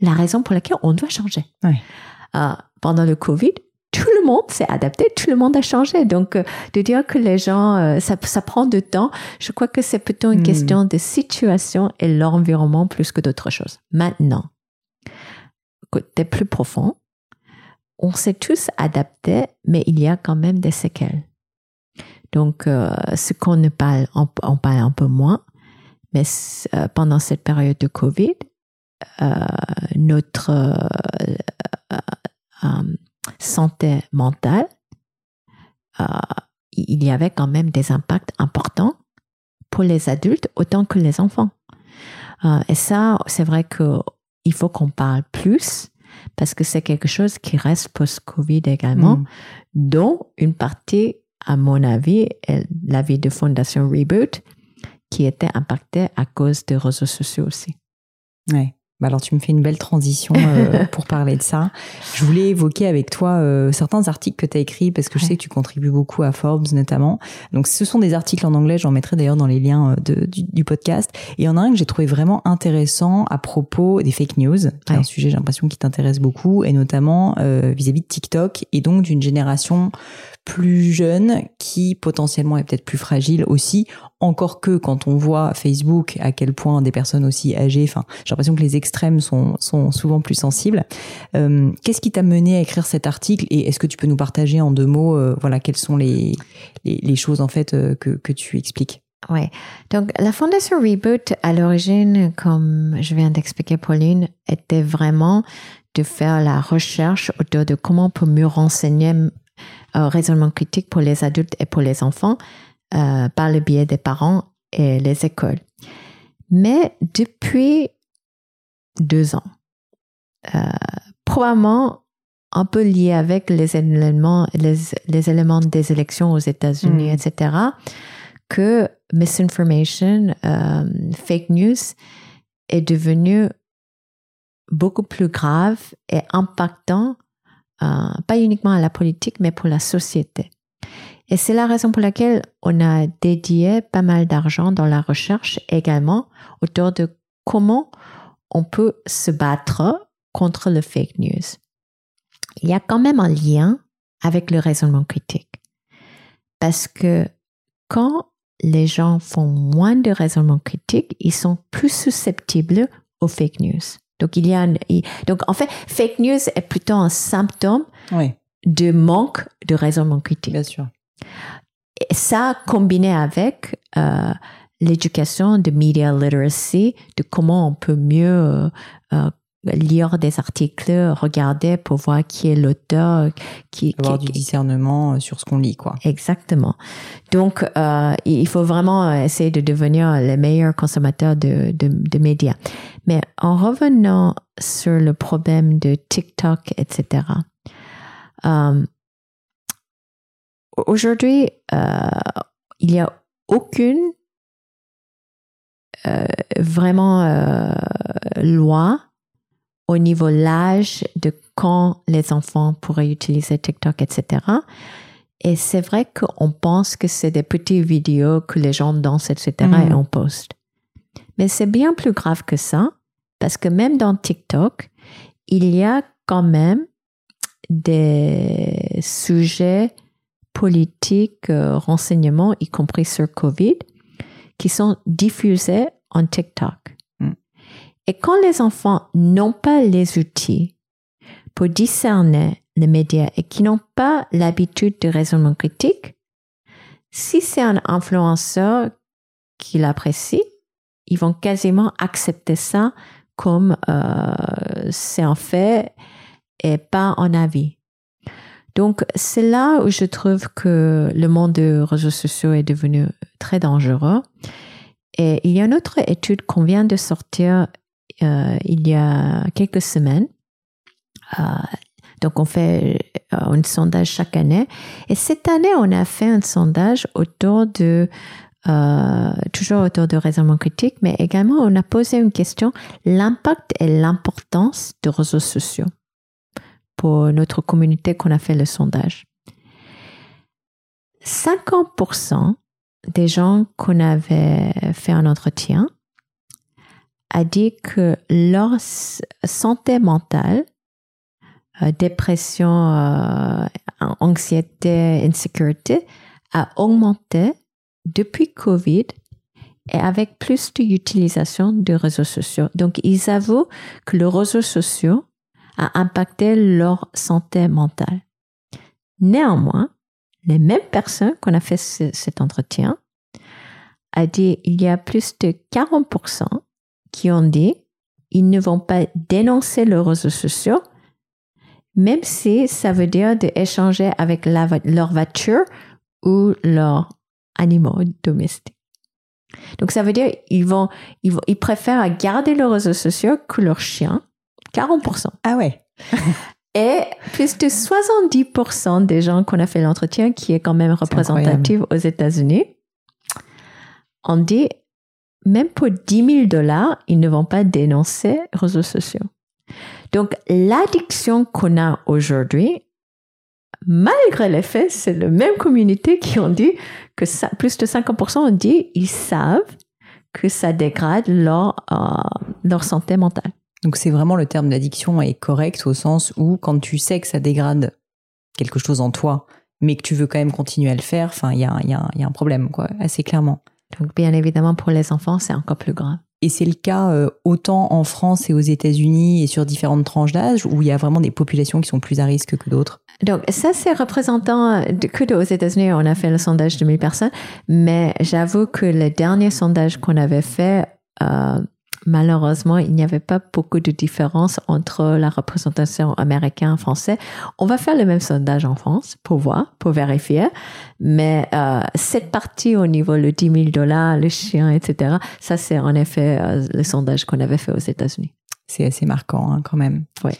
la raison pour laquelle on doit changer. Euh, pendant le Covid, tout le monde s'est adapté, tout le monde a changé. Donc, euh, de dire que les gens, euh, ça, ça, prend du temps, je crois que c'est plutôt une hmm. question de situation et l'environnement plus que d'autres choses. Maintenant, côté plus profond, on s'est tous adaptés, mais il y a quand même des séquelles. Donc, euh, ce qu'on ne parle, on, parle un peu moins, mais pendant cette période de Covid, notre santé mentale, euh, il y avait quand même des impacts importants pour les adultes autant que les enfants. Euh, et ça, c'est vrai qu'il faut qu'on parle plus parce que c'est quelque chose qui reste post-Covid également, mm. dont une partie, à mon avis, est l'avis de Fondation Reboot, qui était impactée à cause des réseaux sociaux aussi. Ouais. Bah alors tu me fais une belle transition euh, *laughs* pour parler de ça. Je voulais évoquer avec toi euh, certains articles que tu as écrits parce que je sais que tu contribues beaucoup à Forbes notamment. Donc ce sont des articles en anglais, j'en mettrai d'ailleurs dans les liens euh, de, du, podcast. Et il y en a un que j'ai trouvé vraiment intéressant à propos des fake news, qui est un sujet j'ai l'impression qui t'intéresse beaucoup, et notamment vis-à-vis de TikTok et donc d'une génération plus jeune qui potentiellement est peut-être plus fragile aussi encore que quand on voit Facebook à quel point des personnes aussi âgées enfin j'ai l'impression que les extrêmes sont sont souvent plus sensibles. Euh, qu'est-ce qui t'a mené à écrire cet article et est-ce que tu peux nous partager en deux mots euh, voilà quelles sont les, les, choses en fait euh, que que tu expliques? Oui. Donc, la Fondation Reboot, à l'origine, comme je viens d'expliquer Pauline, était vraiment de faire la recherche autour de comment on peut mieux renseigner euh, raisonnement critique pour les adultes et pour les enfants euh, par le biais des parents et les écoles. Mais depuis deux ans, euh, probablement un peu lié avec les éléments, les, éléments des élections aux États-Unis, mm. etc., que misinformation, fake news est devenu beaucoup plus grave et impactant euh, pas uniquement à la politique, mais pour la société. Et c'est la raison pour laquelle on a dédié pas mal d'argent dans la recherche également autour de comment on peut se battre contre le fake news. Il y a quand même un lien avec le raisonnement critique. Parce que quand les gens font moins de raisonnement critique, ils sont plus susceptibles aux fake news. Donc, il y a donc, en fait, fake news est plutôt un symptôme de manque de raisonnement critique. Bien sûr. Et ça, combiné avec euh, l'éducation de media literacy, de comment on peut mieux euh, euh, lire des articles, regarder pour voir qui est l'auteur, qui avoir qui, du discernement euh, sur ce qu'on lit, quoi. Exactement. Donc, euh, il faut vraiment essayer de devenir les meilleurs consommateurs de, de, de, médias. Mais en revenant sur le problème de TikTok, etc. Euh, Aujourd'hui, euh, il n'y a aucune euh, vraiment euh, loi au niveau l'âge de quand les enfants pourraient utiliser TikTok, etc. Et c'est vrai qu'on pense que c'est des petites vidéos que les gens dansent, etc. et on poste. Mais c'est bien plus grave que ça, parce que même dans TikTok, il y a quand même des sujets politiques, euh, renseignements, y compris sur COVID, qui sont diffusés en TikTok. Mm. Et quand les enfants n'ont pas les outils pour discerner les médias et qui n'ont pas l'habitude de raisonnement critique, si c'est un influenceur qui l'apprécie, ils vont quasiment accepter ça comme euh, c'est un fait et pas un avis. Donc, c'est là où je trouve que le monde des réseaux sociaux est devenu très dangereux. Et il y a une autre étude qu'on vient de sortir euh, il y a quelques semaines. Euh, donc, on fait euh, un sondage chaque année. Et cette année, on a fait un sondage autour de, toujours autour de raisonnement critique, mais également, on a posé une question, l'impact et l'importance des réseaux sociaux pour notre communauté qu'on a fait le sondage. 50% des gens qu'on avait fait un entretien a dit que leur santé mentale, euh, dépression, euh, anxiété, insécurité a augmenté depuis Covid et avec plus d'utilisation de réseaux sociaux. Donc, ils avouent que les réseaux sociaux a impacté leur santé mentale. Néanmoins, les mêmes personnes qu'on a fait cet entretien a dit il y a plus de 40% qui ont dit ils ne vont pas dénoncer les réseaux sociaux, même si ça veut dire d'échanger avec leur voiture ou leurs animaux domestiques. Donc ça veut dire ils vont, ils, vont, ils préfèrent garder les réseaux sociaux que leurs chiens 40%. Ah ouais. *laughs* Et plus de 70% des gens qu'on a fait l'entretien, qui est quand même représentatif aux États-Unis, ont dit, même pour 10 000 dollars, ils ne vont pas dénoncer les réseaux sociaux. Donc, l'addiction qu'on a aujourd'hui, malgré les faits, c'est la même communauté qui ont dit que ça, plus de 50% ont dit, ils savent que ça dégrade leur, euh, leur santé mentale. Donc c'est vraiment le terme d'addiction est correct au sens où quand tu sais que ça dégrade quelque chose en toi, mais que tu veux quand même continuer à le faire, enfin il y a, y, a, y a, un problème quoi, assez clairement. Donc bien évidemment pour les enfants c'est encore plus grave. Et c'est le cas euh, autant en France et aux États-Unis et sur différentes tranches d'âge où il y a vraiment des populations qui sont plus à risque que d'autres. Donc ça c'est représentant de, que aux États-Unis on a fait le sondage de 1000 personnes, mais j'avoue que le dernier sondage qu'on avait fait euh, malheureusement, il n'y avait pas beaucoup de différence entre la représentation américaine-français. On va faire le même sondage en France pour voir, pour vérifier. Mais euh, cette partie au niveau le 10 000 dollars, le chien, etc., ça c'est en effet euh, le sondage qu'on avait fait aux États-Unis. C'est assez marquant hein, quand même. Oui.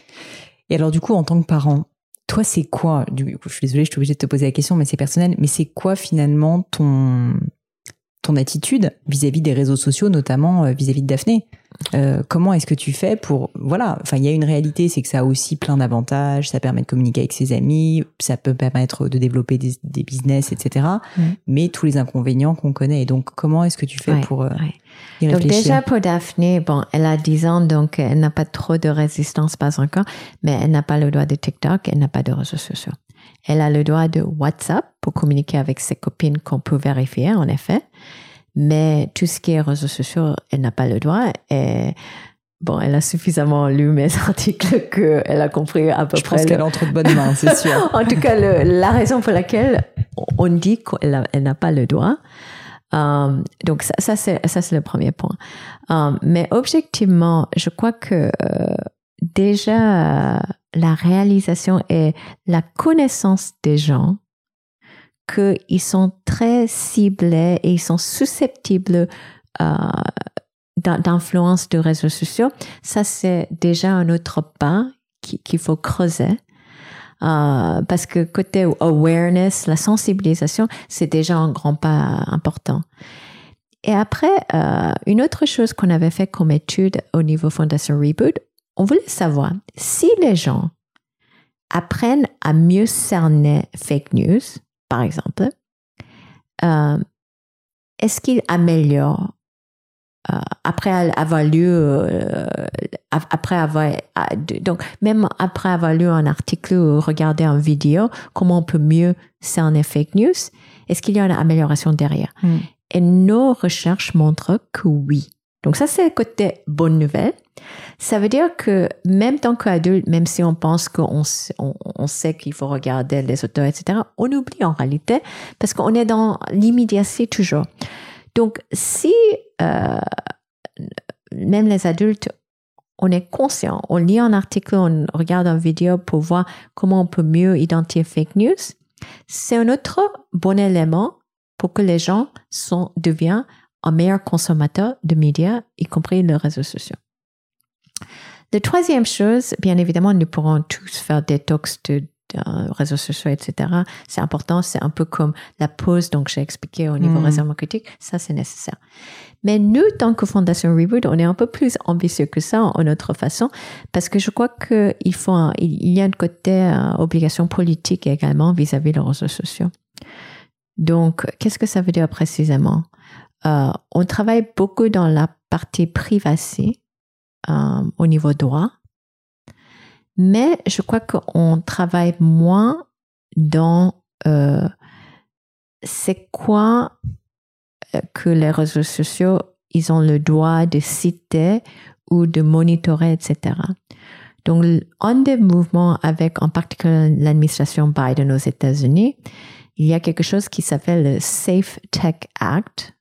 Et alors du coup, en tant que parent, toi, c'est quoi du Je suis désolée, je suis obligée de te poser la question, mais c'est personnel. Mais c'est quoi finalement ton ton attitude vis-à-vis des réseaux sociaux, notamment euh, vis-à-vis de Daphné. Euh, comment est-ce que tu fais pour voilà enfin il y a une réalité c'est que ça a aussi plein d'avantages ça permet de communiquer avec ses amis ça peut permettre de développer des, des business etc mm. mais tous les inconvénients qu'on connaît et donc comment est-ce que tu fais pour euh, y donc déjà pour Daphné bon elle a 10 ans donc elle n'a pas trop de résistance pas encore mais elle n'a pas le droit de TikTok elle n'a pas de réseaux sociaux elle a le droit de WhatsApp pour communiquer avec ses copines qu'on peut vérifier, en effet. Mais tout ce qui est réseaux sociaux, elle n'a pas le droit. Et bon, elle a suffisamment lu mes *laughs* articles qu'elle a compris à peu près. Je pense qu'elle entre de bonnes mains, c'est sûr. *laughs* en tout cas, la raison pour laquelle on dit qu'elle n'a pas le droit. Um, donc ça, ça c'est ça c'est le premier point. Um, mais objectivement, je crois que euh, déjà la réalisation et la connaissance des gens qu'ils sont très ciblés et ils sont susceptibles euh, d'influence de réseaux sociaux, ça c'est déjà un autre pas qu'il faut creuser. Euh, parce que côté awareness, la sensibilisation, c'est déjà un grand pas important. Et après, euh, une autre chose qu'on avait fait comme étude au niveau Fondation Reboot, on voulait savoir si les gens apprennent à mieux cerner fake news, par exemple, euh, est-ce qu'ils améliorent euh, après avoir lu, euh, après avoir, donc même après avoir lu un article ou regardé une vidéo, comment on peut mieux cerner fake news Est-ce qu'il y a une amélioration derrière? Hmm. Et nos recherches montrent que oui. Donc ça, c'est le côté bonne nouvelle. Ça veut dire que même tant qu'adulte, même si on pense qu'on on, sait qu'il faut regarder les auteurs, etc., on oublie en réalité parce qu'on est dans l'immédiateté toujours. Donc, si euh, même les adultes, on est conscient, on lit un article, on regarde une vidéo pour voir comment on peut mieux identifier fake news, c'est un autre bon élément pour que les gens sont, deviennent un meilleur consommateur de médias, y compris les réseaux sociaux. La troisième chose, bien évidemment, nous pourrons tous faire détox de, réseaux sociaux, etc. C'est important, c'est un peu comme la pause, donc j'ai expliqué au niveau mm. raisonnement critique, ça c'est nécessaire. Mais nous, tant que Fondation Reboot, on est un peu plus ambitieux que ça en notre façon, parce que je crois qu'il faut, il y a un côté euh, obligation politique également vis-à-vis des réseaux sociaux. Donc, qu'est-ce que ça veut dire précisément? Euh, On travaille beaucoup dans la partie privacité euh, au niveau droit, mais je crois qu'on travaille moins dans euh, c'est quoi euh, que les réseaux sociaux, ils ont le droit de citer ou de monitorer, etc. Donc, un des mouvements avec en particulier l'administration Biden aux États-Unis, il y a quelque chose qui s'appelle le Safe Tech Act,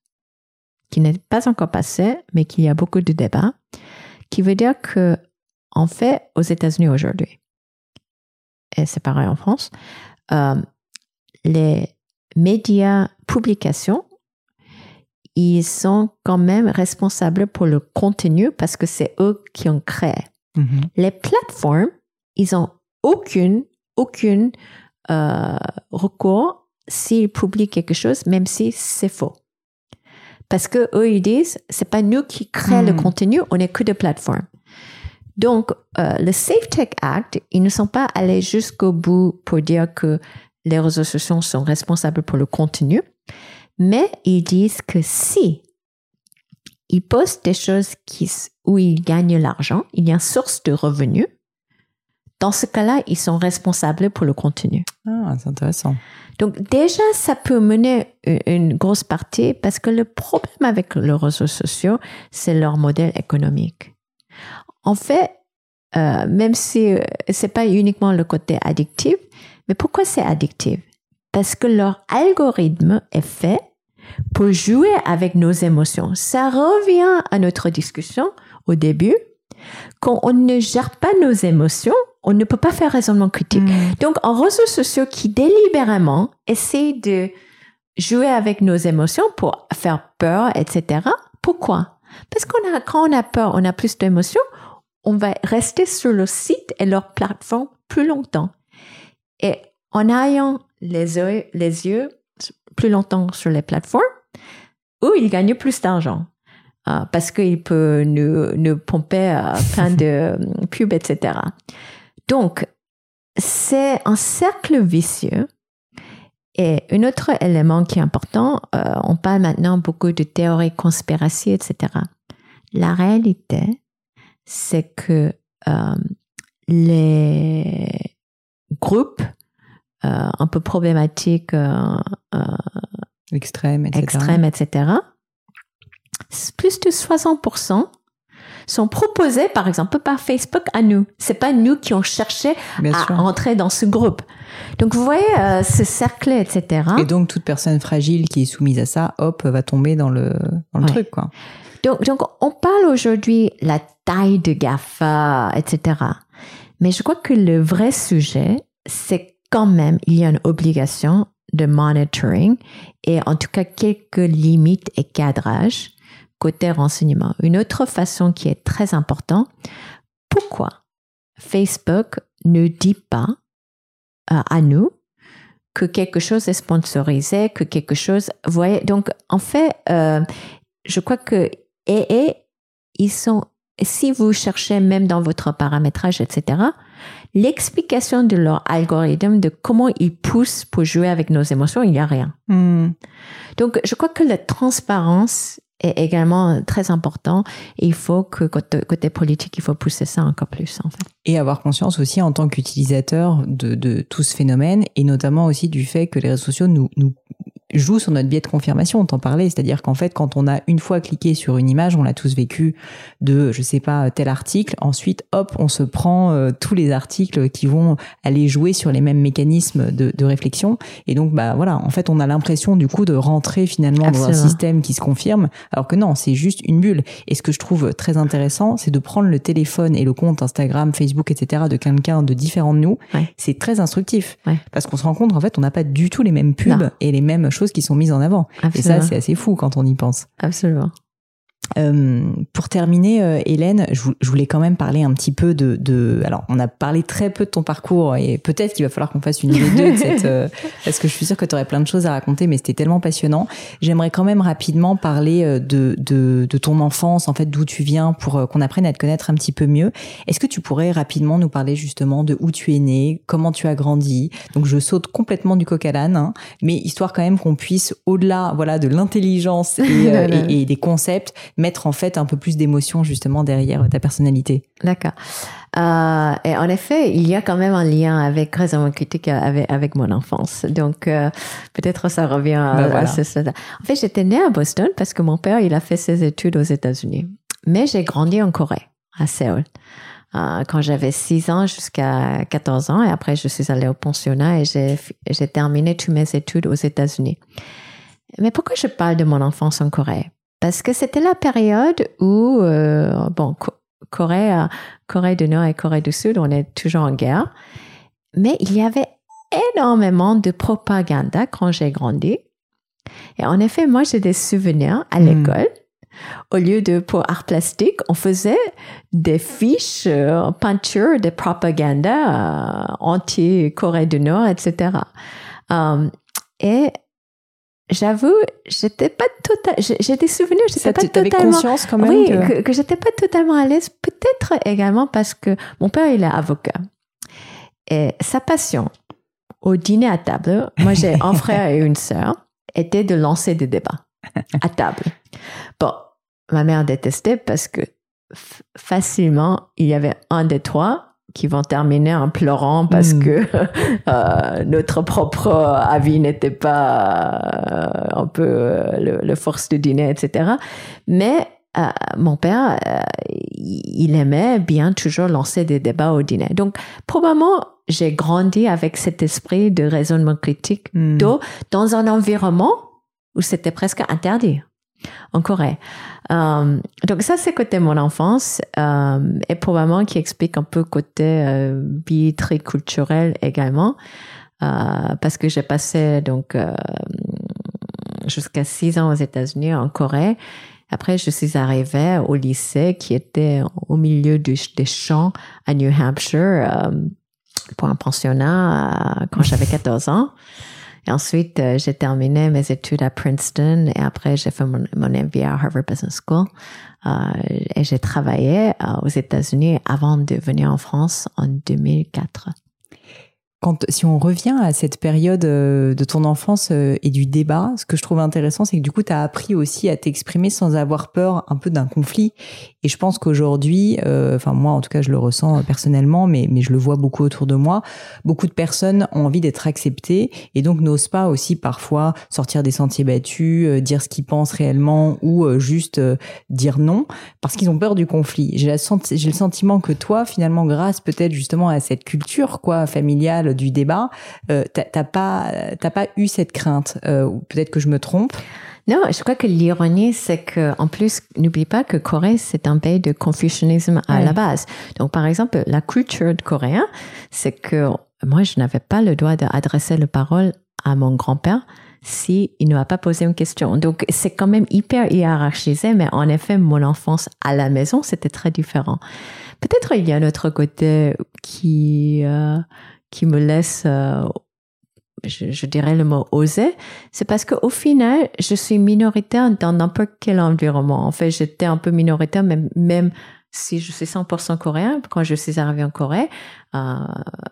qui n'est pas encore passé, mais qu'il y a beaucoup de débats, qui veut dire que, en fait, aux États-Unis aujourd'hui, et c'est pareil en France, euh, les médias publications, ils sont quand même responsables pour le contenu parce que c'est eux qui ont créé. Mm-hmm. Les plateformes, ils ont aucune, aucune euh, recours s'ils publient quelque chose, même si c'est faux. Parce que eux, ils disent, c'est pas nous qui créons le hmm. contenu, on est que de plateformes. Donc, euh, le Safe Tech Act, ils ne sont pas allés jusqu'au bout pour dire que les réseaux sociaux sont responsables pour le contenu, mais ils disent que si ils postent des choses qui, où ils gagnent l'argent, il y a une source de revenus, dans ce cas-là, ils sont responsables pour le contenu. Ah, c'est intéressant. Donc déjà, ça peut mener une grosse partie parce que le problème avec les réseaux sociaux, c'est leur modèle économique. En fait, euh, même si euh, c'est pas uniquement le côté addictif, mais pourquoi c'est addictif? Parce que leur algorithme est fait pour jouer avec nos émotions. Ça revient à notre discussion au début. Quand on ne gère pas nos émotions, on ne peut pas faire raisonnement critique. Hmm. Donc, en réseaux sociaux qui délibérément essaient de jouer avec nos émotions pour faire peur, etc. Pourquoi? Parce qu'on a, quand on a peur, on a plus d'émotions, on va rester sur le site et leur plateforme plus longtemps. Et en ayant les yeux, les yeux plus longtemps sur les plateformes, où ils gagnent plus d'argent. Euh, parce qu'il peut nous, nous pomper euh, plein de *laughs* pubs, etc. Donc, c'est un cercle vicieux. Et un autre élément qui est important, euh, on parle maintenant beaucoup de théories conspiracy, etc. La réalité, c'est que euh, les groupes euh, un peu problématiques, extrêmes, etc., extrêmes, etc., plus de 60% sont proposés, par exemple, par Facebook à nous. C'est pas nous qui ont cherché Bien à sûr. entrer dans ce groupe. Donc, vous voyez, euh, ce cercle, etc. Et donc, toute personne fragile qui est soumise à ça, hop, va tomber dans le, dans le Ouais. truc, quoi. Donc, donc, on parle aujourd'hui la taille de GAFA, etc. Mais je crois que le vrai sujet, c'est quand même, il y a une obligation de monitoring et en tout cas quelques limites et cadrages côté renseignement. Une autre façon qui est très importante, pourquoi Facebook ne dit pas euh, à nous que quelque chose est sponsorisé, que quelque chose, vous voyez, donc en fait, euh, je crois que et, et ils sont, si vous cherchez même dans votre paramétrage, etc., l'explication de leur algorithme, de comment ils poussent pour jouer avec nos émotions, il n'y a rien. Hmm. Donc, je crois que la transparence est également très important. Il faut que côté, côté politique, il faut pousser ça encore plus, en fait. Et avoir conscience aussi en tant qu'utilisateur de, de tout ce phénomène et notamment aussi du fait que les réseaux sociaux nous, nous jouent sur notre biais de confirmation, on t'en parlait, c'est-à-dire qu'en fait, quand on a une fois cliqué sur une image, on l'a tous vécu de, je sais pas, tel article, ensuite, hop, on se prend euh, tous les articles qui vont aller jouer sur les mêmes mécanismes de, de réflexion. Et donc, bah voilà, en fait, on a l'impression du coup de rentrer finalement dans un système qui se confirme, alors que non, c'est juste une bulle. Et ce que je trouve très intéressant, c'est de prendre le téléphone et le compte Instagram, Facebook, etc. de quelqu'un de différent de nous. Ouais. C'est très instructif. Ouais. Parce qu'on se rend compte, en fait, on n'a pas du tout les mêmes pubs Non. et les mêmes choses qui sont mises en avant. Et ça, c'est assez fou quand on y pense. Absolument. Euh, pour terminer, euh, Hélène, je, je voulais quand même parler un petit peu de, de. Alors, on a parlé très peu de ton parcours et peut-être qu'il va falloir qu'on fasse une vidéo de *laughs* cette. euh, parce que je suis sûre que tu aurais plein de choses à raconter, mais c'était tellement passionnant. J'aimerais quand même rapidement parler euh, de, de, de ton enfance, en fait, d'où tu viens, pour euh, qu'on apprenne à te connaître un petit peu mieux. Est-ce que tu pourrais rapidement nous parler justement de où tu es né, comment tu as grandi? Donc, je saute complètement du coq à l'âne, hein, mais histoire quand même qu'on puisse, au-delà, voilà, de l'intelligence et, *laughs* euh, et- et des concepts, mettre en fait un peu plus d'émotion justement derrière ta personnalité. D'accord. Euh, et en effet, il y a quand même un lien avec raisonnement critique avec, avec mon enfance. Donc, euh, peut-être ça revient à, Ben voilà. à ce stade. En fait, j'étais née à Boston parce que mon père, il a fait ses études aux États-Unis. Mais j'ai grandi en Corée, à Séoul. Euh, quand j'avais 6 ans jusqu'à 14 ans, et après, je suis allée au pensionnat et j'ai terminé toutes mes études aux États-Unis. Mais pourquoi je parle de mon enfance en Corée? Parce que c'était la période où, euh, bon, Co- Corée, Corée du Nord et Corée du Sud, on est toujours en guerre. Mais il y avait énormément de propagande quand j'ai grandi. Et en effet, moi, j'ai des souvenirs à Mm. l'école. Au lieu de pour art plastique, on faisait des fiches euh, en peinture de propagande euh, anti-Corée du Nord, etc. Um, et j'avoue, j'étais pas total, j'ai des souvenirs, j'étais pas totalement conscience quand même oui, que- que, que j'étais pas totalement à l'aise. Peut-être également parce que mon père, il est avocat. Et sa passion au dîner à table, moi j'ai *laughs* un frère et une sœur, était de lancer des débats à table. Bon, ma mère détestait parce que facilement, il y avait un des trois qui vont terminer en pleurant parce Mm. que *laughs* euh, notre propre avis n'était pas euh, un peu euh, le, le force du dîner, etc. Mais euh, mon père, euh, il aimait bien toujours lancer des débats au dîner. Donc, probablement, j'ai grandi avec cet esprit de raisonnement critique Hmm. d'eau dans un environnement où c'était presque interdit en Corée. Euh, donc ça, c'est côté mon enfance euh, et probablement qui explique un peu côté euh, très culturel également euh, parce que j'ai passé donc jusqu'à six ans aux États-Unis en Corée. Après, je suis arrivée au lycée qui était au milieu des champs à New Hampshire pour un pensionnat quand j'avais 14 ans. Et ensuite, euh, j'ai terminé mes études à Princeton et après, j'ai fait mon, mon MBA à Harvard Business School. Euh, et j'ai travaillé euh, aux États-Unis avant de venir en France en 2004. Si on revient à cette période euh, de ton enfance euh, et du débat, ce que je trouve intéressant, c'est que du coup, tu as appris aussi à t'exprimer sans avoir peur un peu d'un conflit. Et je pense qu'aujourd'hui, euh, enfin moi en tout cas, je le ressens personnellement, mais, mais je le vois beaucoup autour de moi, beaucoup de personnes ont envie d'être acceptées et donc n'osent pas aussi parfois sortir des sentiers battus, dire ce qu'ils pensent réellement ou juste dire non parce qu'ils ont peur du conflit. J'ai le sentiment que toi, finalement, grâce peut-être justement à cette culture quoi familiale du débat, euh, t'as pas t'as pas eu cette crainte. Euh, Peut-être que je me trompe. Non, je crois que l'ironie, c'est que, en plus, n'oublie pas que Corée, c'est un pays de confucianisme à la base. Donc, par exemple, la culture de coréen, c'est que moi, je n'avais pas le droit d'adresser la parole à mon grand-père si il ne m'a pas posé une question. Donc, c'est quand même hyper hiérarchisé, mais en effet, mon enfance à la maison, c'était très différent. Peut-être il y a un autre côté qui, euh, qui me laisse, euh, je, dirais le mot oser, c'est parce qu'au final, je suis minoritaire dans n'importe quel environnement. En fait, j'étais un peu minoritaire, même, même si je suis 100% coréen, quand je suis arrivée en Corée, euh,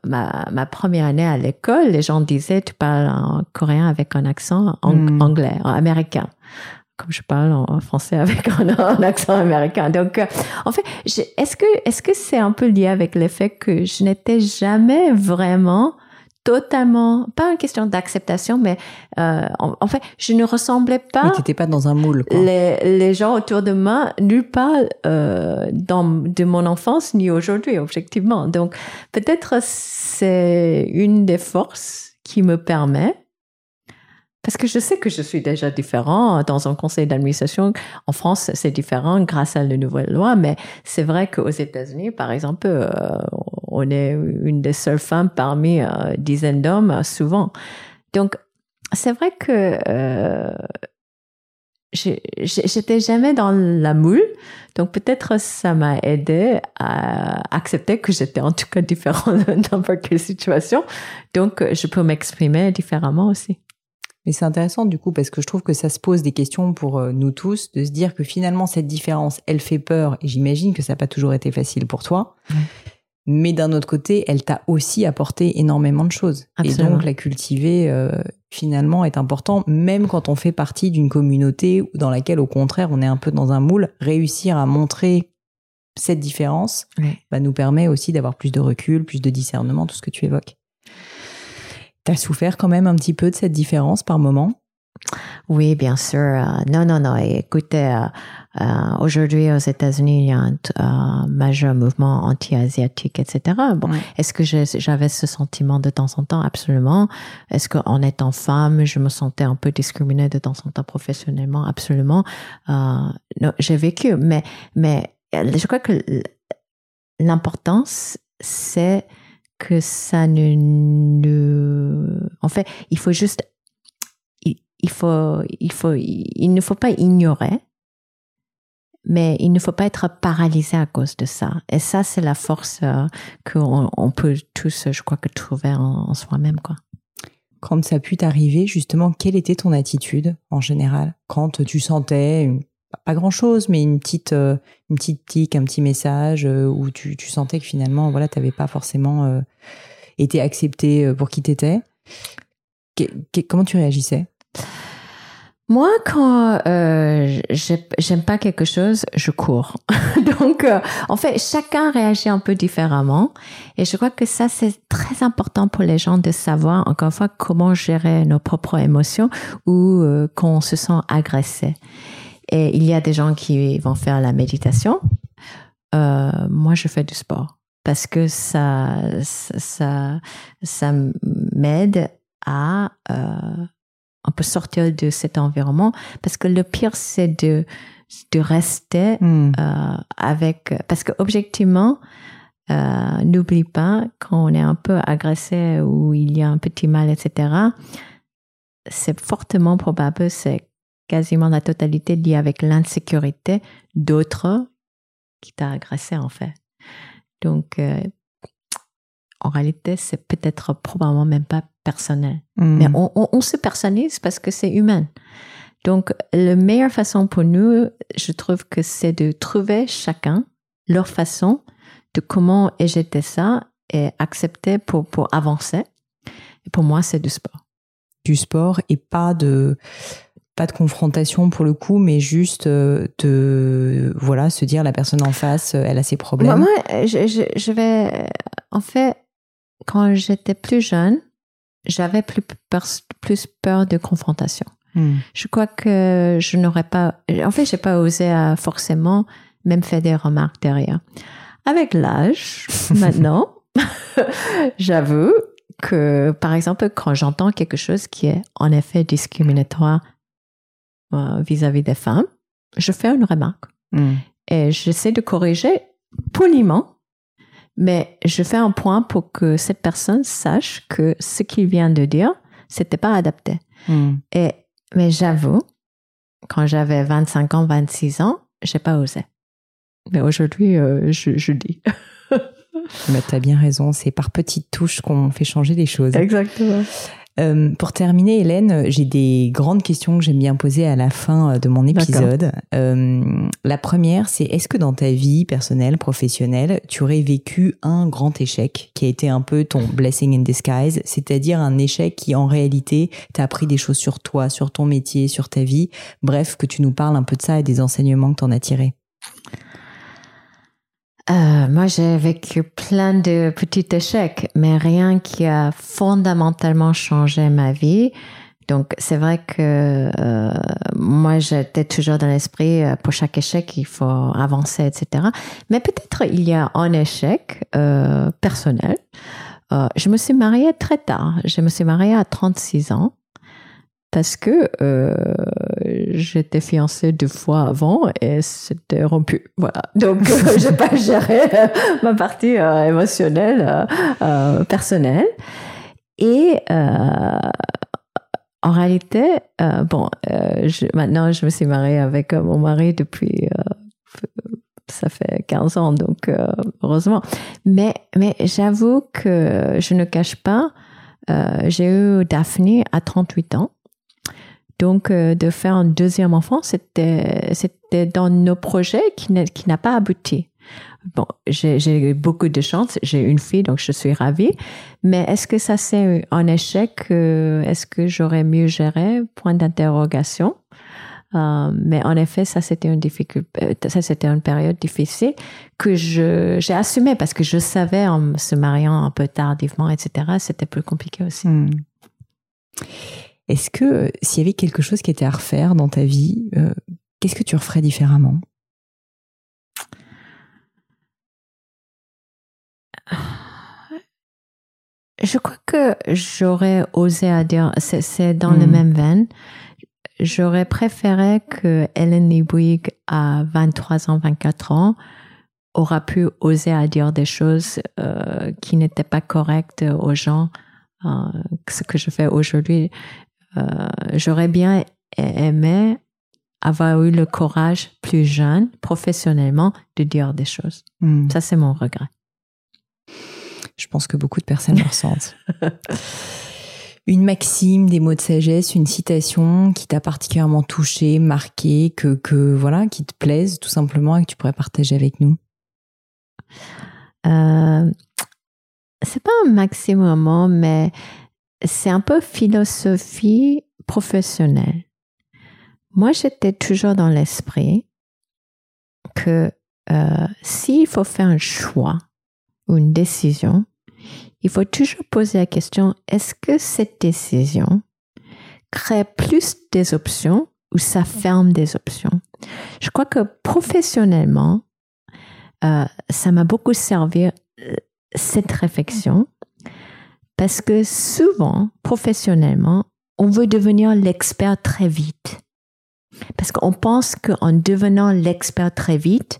ma, ma, première année à l'école, les gens disaient, tu parles en coréen avec un accent hmm. anglais, américain comme je parle en français avec un, accent américain. Donc, euh, en fait, est-ce que est-ce que c'est un peu lié avec le fait que je n'étais jamais vraiment totalement pas une question d'acceptation mais euh, en, fait je ne ressemblais pas tu n'étais pas dans un moule quoi. Les, les gens autour de moi nulle part euh, dans de mon enfance ni aujourd'hui objectivement donc peut-être c'est une des forces qui me permet parce que je sais que je suis déjà différent dans un conseil d'administration. En France, c'est différent grâce à la nouvelle loi, mais c'est vrai qu'aux États-Unis, par exemple, euh, on est une des seules femmes parmi euh, dizaines d'hommes, souvent. Donc, c'est vrai que euh, j'étais jamais dans la moule, donc peut-être ça m'a aidé à accepter que j'étais en tout cas différent *laughs* dans n'importe quelle situation. Donc, je peux m'exprimer différemment aussi. Mais c'est intéressant du coup parce que je trouve que ça se pose des questions pour euh, nous tous de se dire que finalement cette différence, elle fait peur et j'imagine que ça n'a pas toujours été facile pour toi. Mais d'un autre côté, elle t'a aussi apporté énormément de choses. Et donc la cultiver euh, finalement est important, même quand on fait partie d'une communauté dans laquelle au contraire on est un peu dans un moule. Réussir à montrer cette différence bah, nous permet aussi d'avoir plus de recul, plus de discernement, tout ce que tu évoques. T'as souffert quand même un petit peu de cette différence par moment? Oui, bien sûr. Euh, non, non, non. Écoutez, euh, euh, aujourd'hui aux États-Unis, il y a un majeur mouvement anti-asiatique, etc. Bon, est-ce que j'avais ce sentiment de temps en temps? Absolument. Est-ce qu'en étant femme, je me sentais un peu discriminée de temps en temps professionnellement? Absolument. j'ai vécu, mais mais je crois que l'importance, c'est que ça ne, ne, en fait, il faut juste, il, faut, il faut, il ne faut pas ignorer, mais il ne faut pas être paralysé à cause de ça. Et ça, c'est la force euh, qu'on on peut tous, je crois, que trouver en, soi-même, quoi. Quand ça a pu t'arriver, justement, quelle était ton attitude en général? Quand tu sentais pas grand chose, mais une petite, euh, une petite tique, un petit message euh, où tu, tu, sentais que finalement, voilà, t'avais pas forcément euh, été accepté pour qui t'étais. comment tu réagissais? Moi, quand euh, j'aime pas quelque chose, je cours. *laughs* Donc, en fait, chacun réagit un peu différemment. Et je crois que ça, c'est très important pour les gens de savoir, encore une fois, comment gérer nos propres émotions ou qu'on se sent agressé. Et il y a des gens qui vont faire la méditation. Euh, moi, je fais du sport parce que ça, ça, ça m'aide à euh, un peu sortir de cet environnement. Parce que le pire, c'est de, de rester hmm. euh, avec. Parce que objectivement, euh, n'oublie pas quand on est un peu agressé ou il y a un petit mal, etc. C'est fortement probable, c'est quasiment la totalité liée avec l'insécurité d'autres qui t'a agressé en fait. Donc, euh, en réalité, c'est peut-être probablement même pas personnel. Hmm. Mais on, se personnalise parce que c'est humain. Donc, la meilleure façon pour nous, je trouve que c'est de trouver chacun leur façon de comment éjeter ça et accepter pour, pour avancer Et pour moi, c'est du sport. Du sport et pas de pas de confrontation pour le coup, mais juste euh, de voilà se dire la personne en face, euh, elle a ses problèmes. Moi, je, je, je vais en fait quand j'étais plus jeune, j'avais plus peur, plus peur de confrontation. Hmm. Je crois que je n'aurais pas, en fait, j'ai pas osé à forcément même faire des remarques derrière. Avec l'âge, *laughs* maintenant, *laughs* j'avoue que, par exemple, quand j'entends quelque chose qui est en effet discriminatoire euh, vis-à-vis des femmes, je fais une remarque Hmm. et j'essaie de corriger poliment, mais je fais un point pour que cette personne sache que ce qu'il vient de dire, c'était pas adapté. Hmm. Et, mais j'avoue, quand j'avais 25 ans, 26 ans, j'ai pas osé. Mais aujourd'hui, euh, je, je dis. *laughs* Bah, T'as bien raison, c'est par petites touches qu'on fait changer les choses. Exactement. Euh, pour terminer, Hélène, j'ai des grandes questions que j'aime bien poser à la fin de mon épisode. Euh, la première, c'est est-ce que dans ta vie personnelle, professionnelle, tu aurais vécu un grand échec qui a été un peu ton blessing in disguise, c'est-à-dire un échec qui en réalité t'a appris des choses sur toi, sur ton métier, sur ta vie? Bref, que tu nous parles un peu de ça et des enseignements que t'en as tirés. Euh, moi, j'ai vécu plein de petits échecs, mais rien qui a fondamentalement changé ma vie. Donc, c'est vrai que euh, moi, j'étais toujours dans l'esprit, euh, pour chaque échec, il faut avancer, etc. Mais peut-être il y a un échec euh, personnel. Je me suis mariée très tard. Je me suis mariée à 36 ans parce que euh, j'étais fiancée deux fois avant et c'était rompu. Voilà. Donc, euh, *laughs* j'ai pas géré euh, ma partie euh, émotionnelle, euh, euh, personnelle. Et en réalité, bon, je, maintenant, je me suis mariée avec mon mari depuis, ça fait 15 ans, donc euh, heureusement. Mais, mais j'avoue que je ne cache pas, euh, j'ai eu Daphné à 38 ans. Donc, euh, de faire un deuxième enfant, c'était, c'était dans nos projets qui n'a, pas abouti. Bon, j'ai, j'ai beaucoup de chance. J'ai une fille, donc je suis ravie. Mais est-ce que ça c'est un échec euh, Est-ce que j'aurais mieux géré? Point d'interrogation. Euh, mais en effet, ça c'était une difficulté, ça c'était une période difficile que je j'ai assumé parce que je savais en se mariant un peu tardivement, etc. C'était plus compliqué aussi. Hmm. Est-ce que euh, s'il y avait quelque chose qui était à refaire dans ta vie, euh, qu'est-ce que tu referais différemment? Je crois que j'aurais osé à dire, c'est, dans le même veine. J'aurais préféré que Ellen Liebwig, à 23 ans, 24 ans, aura pu oser à dire des choses euh, qui n'étaient pas correctes aux gens. Euh, ce que je fais aujourd'hui, euh, j'aurais bien aimé avoir eu le courage plus jeune, professionnellement, de dire des choses. Hmm. Ça, c'est mon regret. Je pense que beaucoup de personnes le ressentent. *laughs* Une maxime, des mots de sagesse, une citation qui t'a particulièrement touché, marqué, que, que voilà, qui te plaise tout simplement et que tu pourrais partager avec nous. Euh, c'est pas un maximum, mais c'est un peu philosophie professionnelle. Moi, j'étais toujours dans l'esprit que euh, s'il faut faire un choix ou une décision, il faut toujours poser la question, est-ce que cette décision crée plus des options ou ça ferme des options? Je crois que professionnellement, euh, ça m'a beaucoup servi euh, cette réflexion parce que souvent, professionnellement, on veut devenir l'expert très vite. Parce qu'on pense qu'en devenant l'expert très vite,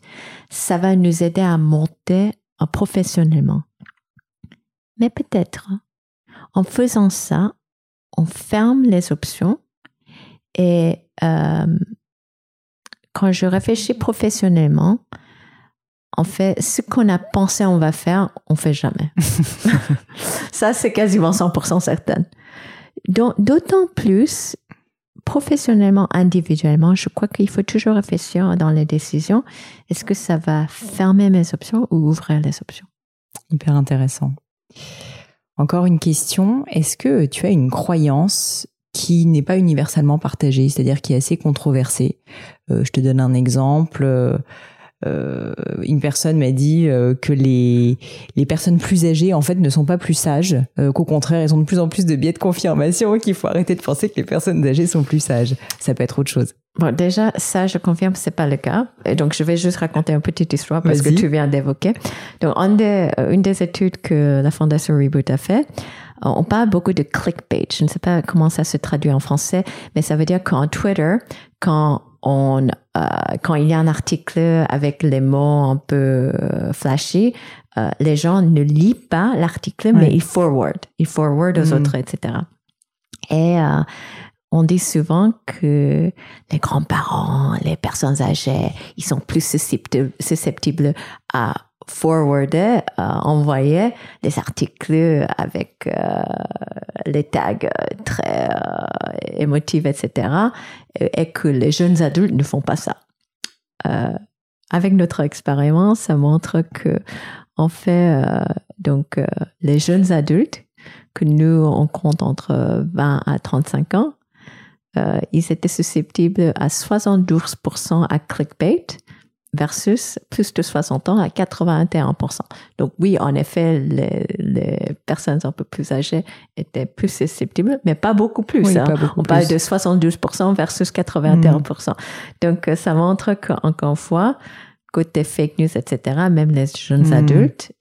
ça va nous aider à monter professionnellement. Mais peut-être, en faisant ça, on ferme les options et euh, quand je réfléchis professionnellement, en fait, ce qu'on a pensé on va faire, on fait jamais. *laughs* Ça, c'est quasiment 100% certain. Donc, D'autant plus, professionnellement, individuellement, je crois qu'il faut toujours réfléchir dans les décisions. Est-ce que ça va fermer mes options ou ouvrir les options? Hyper intéressant. Encore une question. Est-ce que tu as une croyance qui n'est pas universellement partagée, c'est-à-dire qui est assez controversée? Je te donne un exemple. Euh, une personne m'a dit euh, que les, les personnes plus âgées en fait ne sont pas plus sages, euh, qu'au contraire elles ont de plus en plus de biais de confirmation, qu'il faut arrêter de penser que les personnes âgées sont plus sages. Ça peut être autre chose. Bon, déjà, ça, je confirme, c'est pas le cas. Et donc, je vais juste raconter une petite histoire parce que tu viens d'évoquer. Donc, une des, une des études que la Fondation Reboot a fait, on parle beaucoup de clickbait. Je ne sais pas comment ça se traduit en français, mais ça veut dire qu'en Twitter, quand on, euh, quand il y a un article avec les mots un peu euh, flashy, euh, les gens ne lisent pas l'article, mais ils forward, ils forward aux mm. autres, etc. Et on dit souvent que les grands-parents, les personnes âgées, ils sont plus susceptibles à forwarder, euh, envoyer des articles avec euh, les tags très euh, émotifs, etc. Et que les jeunes adultes ne font pas ça. avec notre expérience, ça montre que en fait, donc les jeunes adultes que nous on compte entre 20 à 35 ans, ils étaient susceptibles à 72% à clickbait versus plus de 60 ans à 81%. Donc oui, en effet, les, personnes un peu plus âgées étaient plus susceptibles, mais pas beaucoup plus. Hein. On parle de 72% versus 81%. Mm. Donc euh, ça montre qu'encore une fois, côté fake news, etc., même les jeunes mm. adultes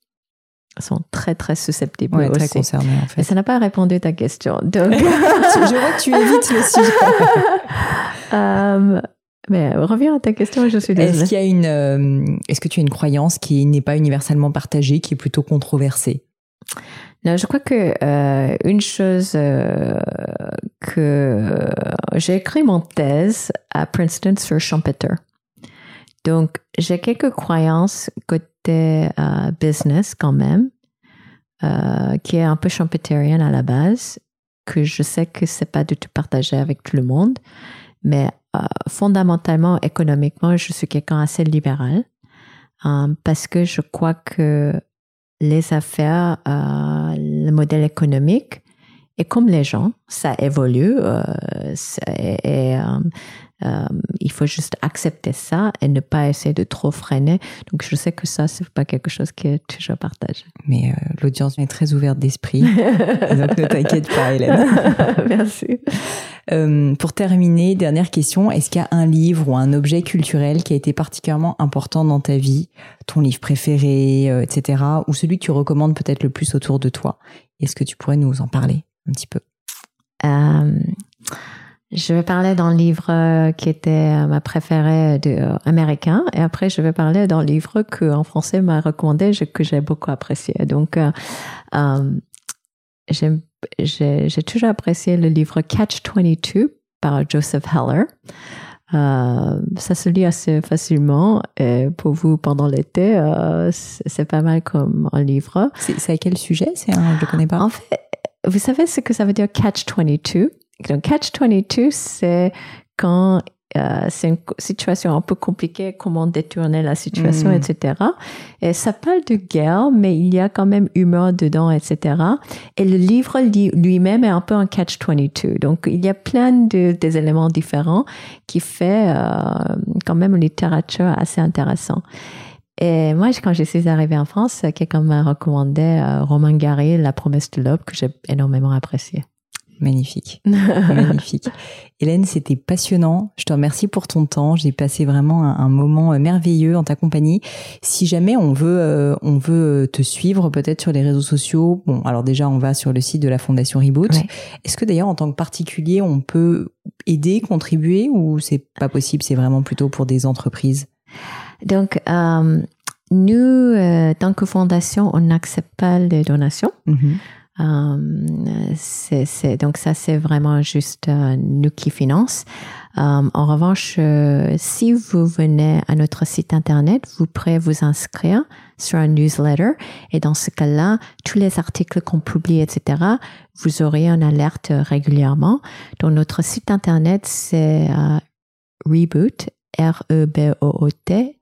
sont très très susceptibles ouais, aussi. très concernés en fait. Mais ça n'a pas répondu à ta question. Donc... *laughs* je vois que tu évites le *laughs* sujet. euh, mais euh, reviens à ta question, je suis désolée. Est-ce qu'il y a une, euh, est-ce que tu as une croyance qui n'est pas universellement partagée, qui est plutôt controversée? Non, je crois que euh, une chose que j'ai écrit mon thèse à Princeton sur Schumpeter. Donc, j'ai quelques croyances côté business quand même, qui est un peu schumpeterienne à la base, que je sais que c'est pas du tout partagé avec tout le monde, mais euh, fondamentalement, économiquement, je suis quelqu'un assez libéral euh, parce que je crois que les affaires, euh, le modèle économique, et comme les gens, ça évolue et, euh, il faut juste accepter ça et ne pas essayer de trop freiner. Donc, je sais que ça, c'est pas quelque chose est toujours partagé. Mais euh, l'audience est très ouverte d'esprit. *laughs* donc, ne t'inquiète pas, Hélène. *laughs* Merci. Euh, pour terminer, dernière question. Est-ce qu'il y a un livre ou un objet culturel qui a été particulièrement important dans ta vie? Ton livre préféré, etc. Ou celui que tu recommandes peut-être le plus autour de toi? Est-ce que tu pourrais nous en parler un petit peu? Je vais parler le livre euh, qui était euh, ma préférée de, euh, américain et après je vais parler le livre que en français m'a recommandé que j'ai beaucoup apprécié. Donc euh, j'ai toujours apprécié le livre Catch 22 par Joseph Heller. Ça se lit assez facilement et pour vous pendant l'été, c'est pas mal comme un livre. C'est à quel sujet? C'est un, je connais pas. En fait, vous savez ce que ça veut dire Catch 22 donc, Catch-22, c'est quand euh, c'est une situation un peu compliquée, comment détourner la situation, mm. etc. Et ça parle de guerre, mais il y a quand même humour dedans, etc. Et le livre lui-même est un peu un catch-22. Donc, il y a plein de des éléments différents qui fait euh, quand même une littérature assez intéressante. Et moi, quand je suis arrivée en France, quelqu'un m'a recommandé euh, Romain Gary, La promesse de l'aube, que j'ai énormément apprécié. Magnifique. *laughs* Magnifique. Hélène, c'était passionnant. Je te remercie pour ton temps. J'ai passé vraiment un, moment euh, merveilleux en ta compagnie. Si jamais on veut, euh, on veut te suivre peut-être sur les réseaux sociaux, bon, alors déjà, on va sur le site de la Fondation Reboot. Est-ce que d'ailleurs, en tant que particulier, on peut aider, contribuer ou c'est pas possible? C'est vraiment plutôt pour des entreprises? Donc, euh, nous, tant que fondation, on n'accepte pas les donations. Euh, c'est, donc ça, c'est vraiment juste euh, nous qui finance. Euh, en revanche, si vous venez à notre site internet, vous pourrez vous inscrire sur un newsletter et dans ce cas-là, tous les articles qu'on publie, etc., vous aurez une alerte régulièrement. Donc notre site internet, c'est reboot, R-E-B-O-O-T,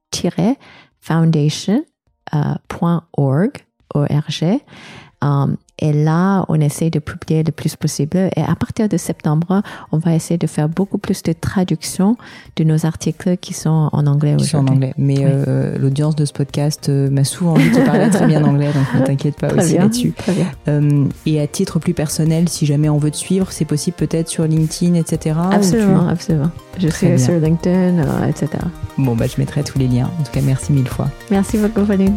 foundation.org, O-R-G. Um, et là, on essaie de publier le plus possible. Et à partir de septembre, on va essayer de faire beaucoup plus de traductions de nos articles qui sont en anglais Qui sont en anglais. Mais Oui. euh, l'audience de ce podcast euh, m'a souvent dit qu'il parlait très bien anglais, donc ne t'inquiète pas Très aussi là-dessus. Euh, et à titre plus personnel, si jamais on veut te suivre, c'est possible peut-être sur LinkedIn, etc. Absolument, absolument. Je Très suis bien. sur LinkedIn, euh, etc. Bon, bah, je mettrai tous les liens. En tout cas, merci mille fois. Merci beaucoup, Pauline.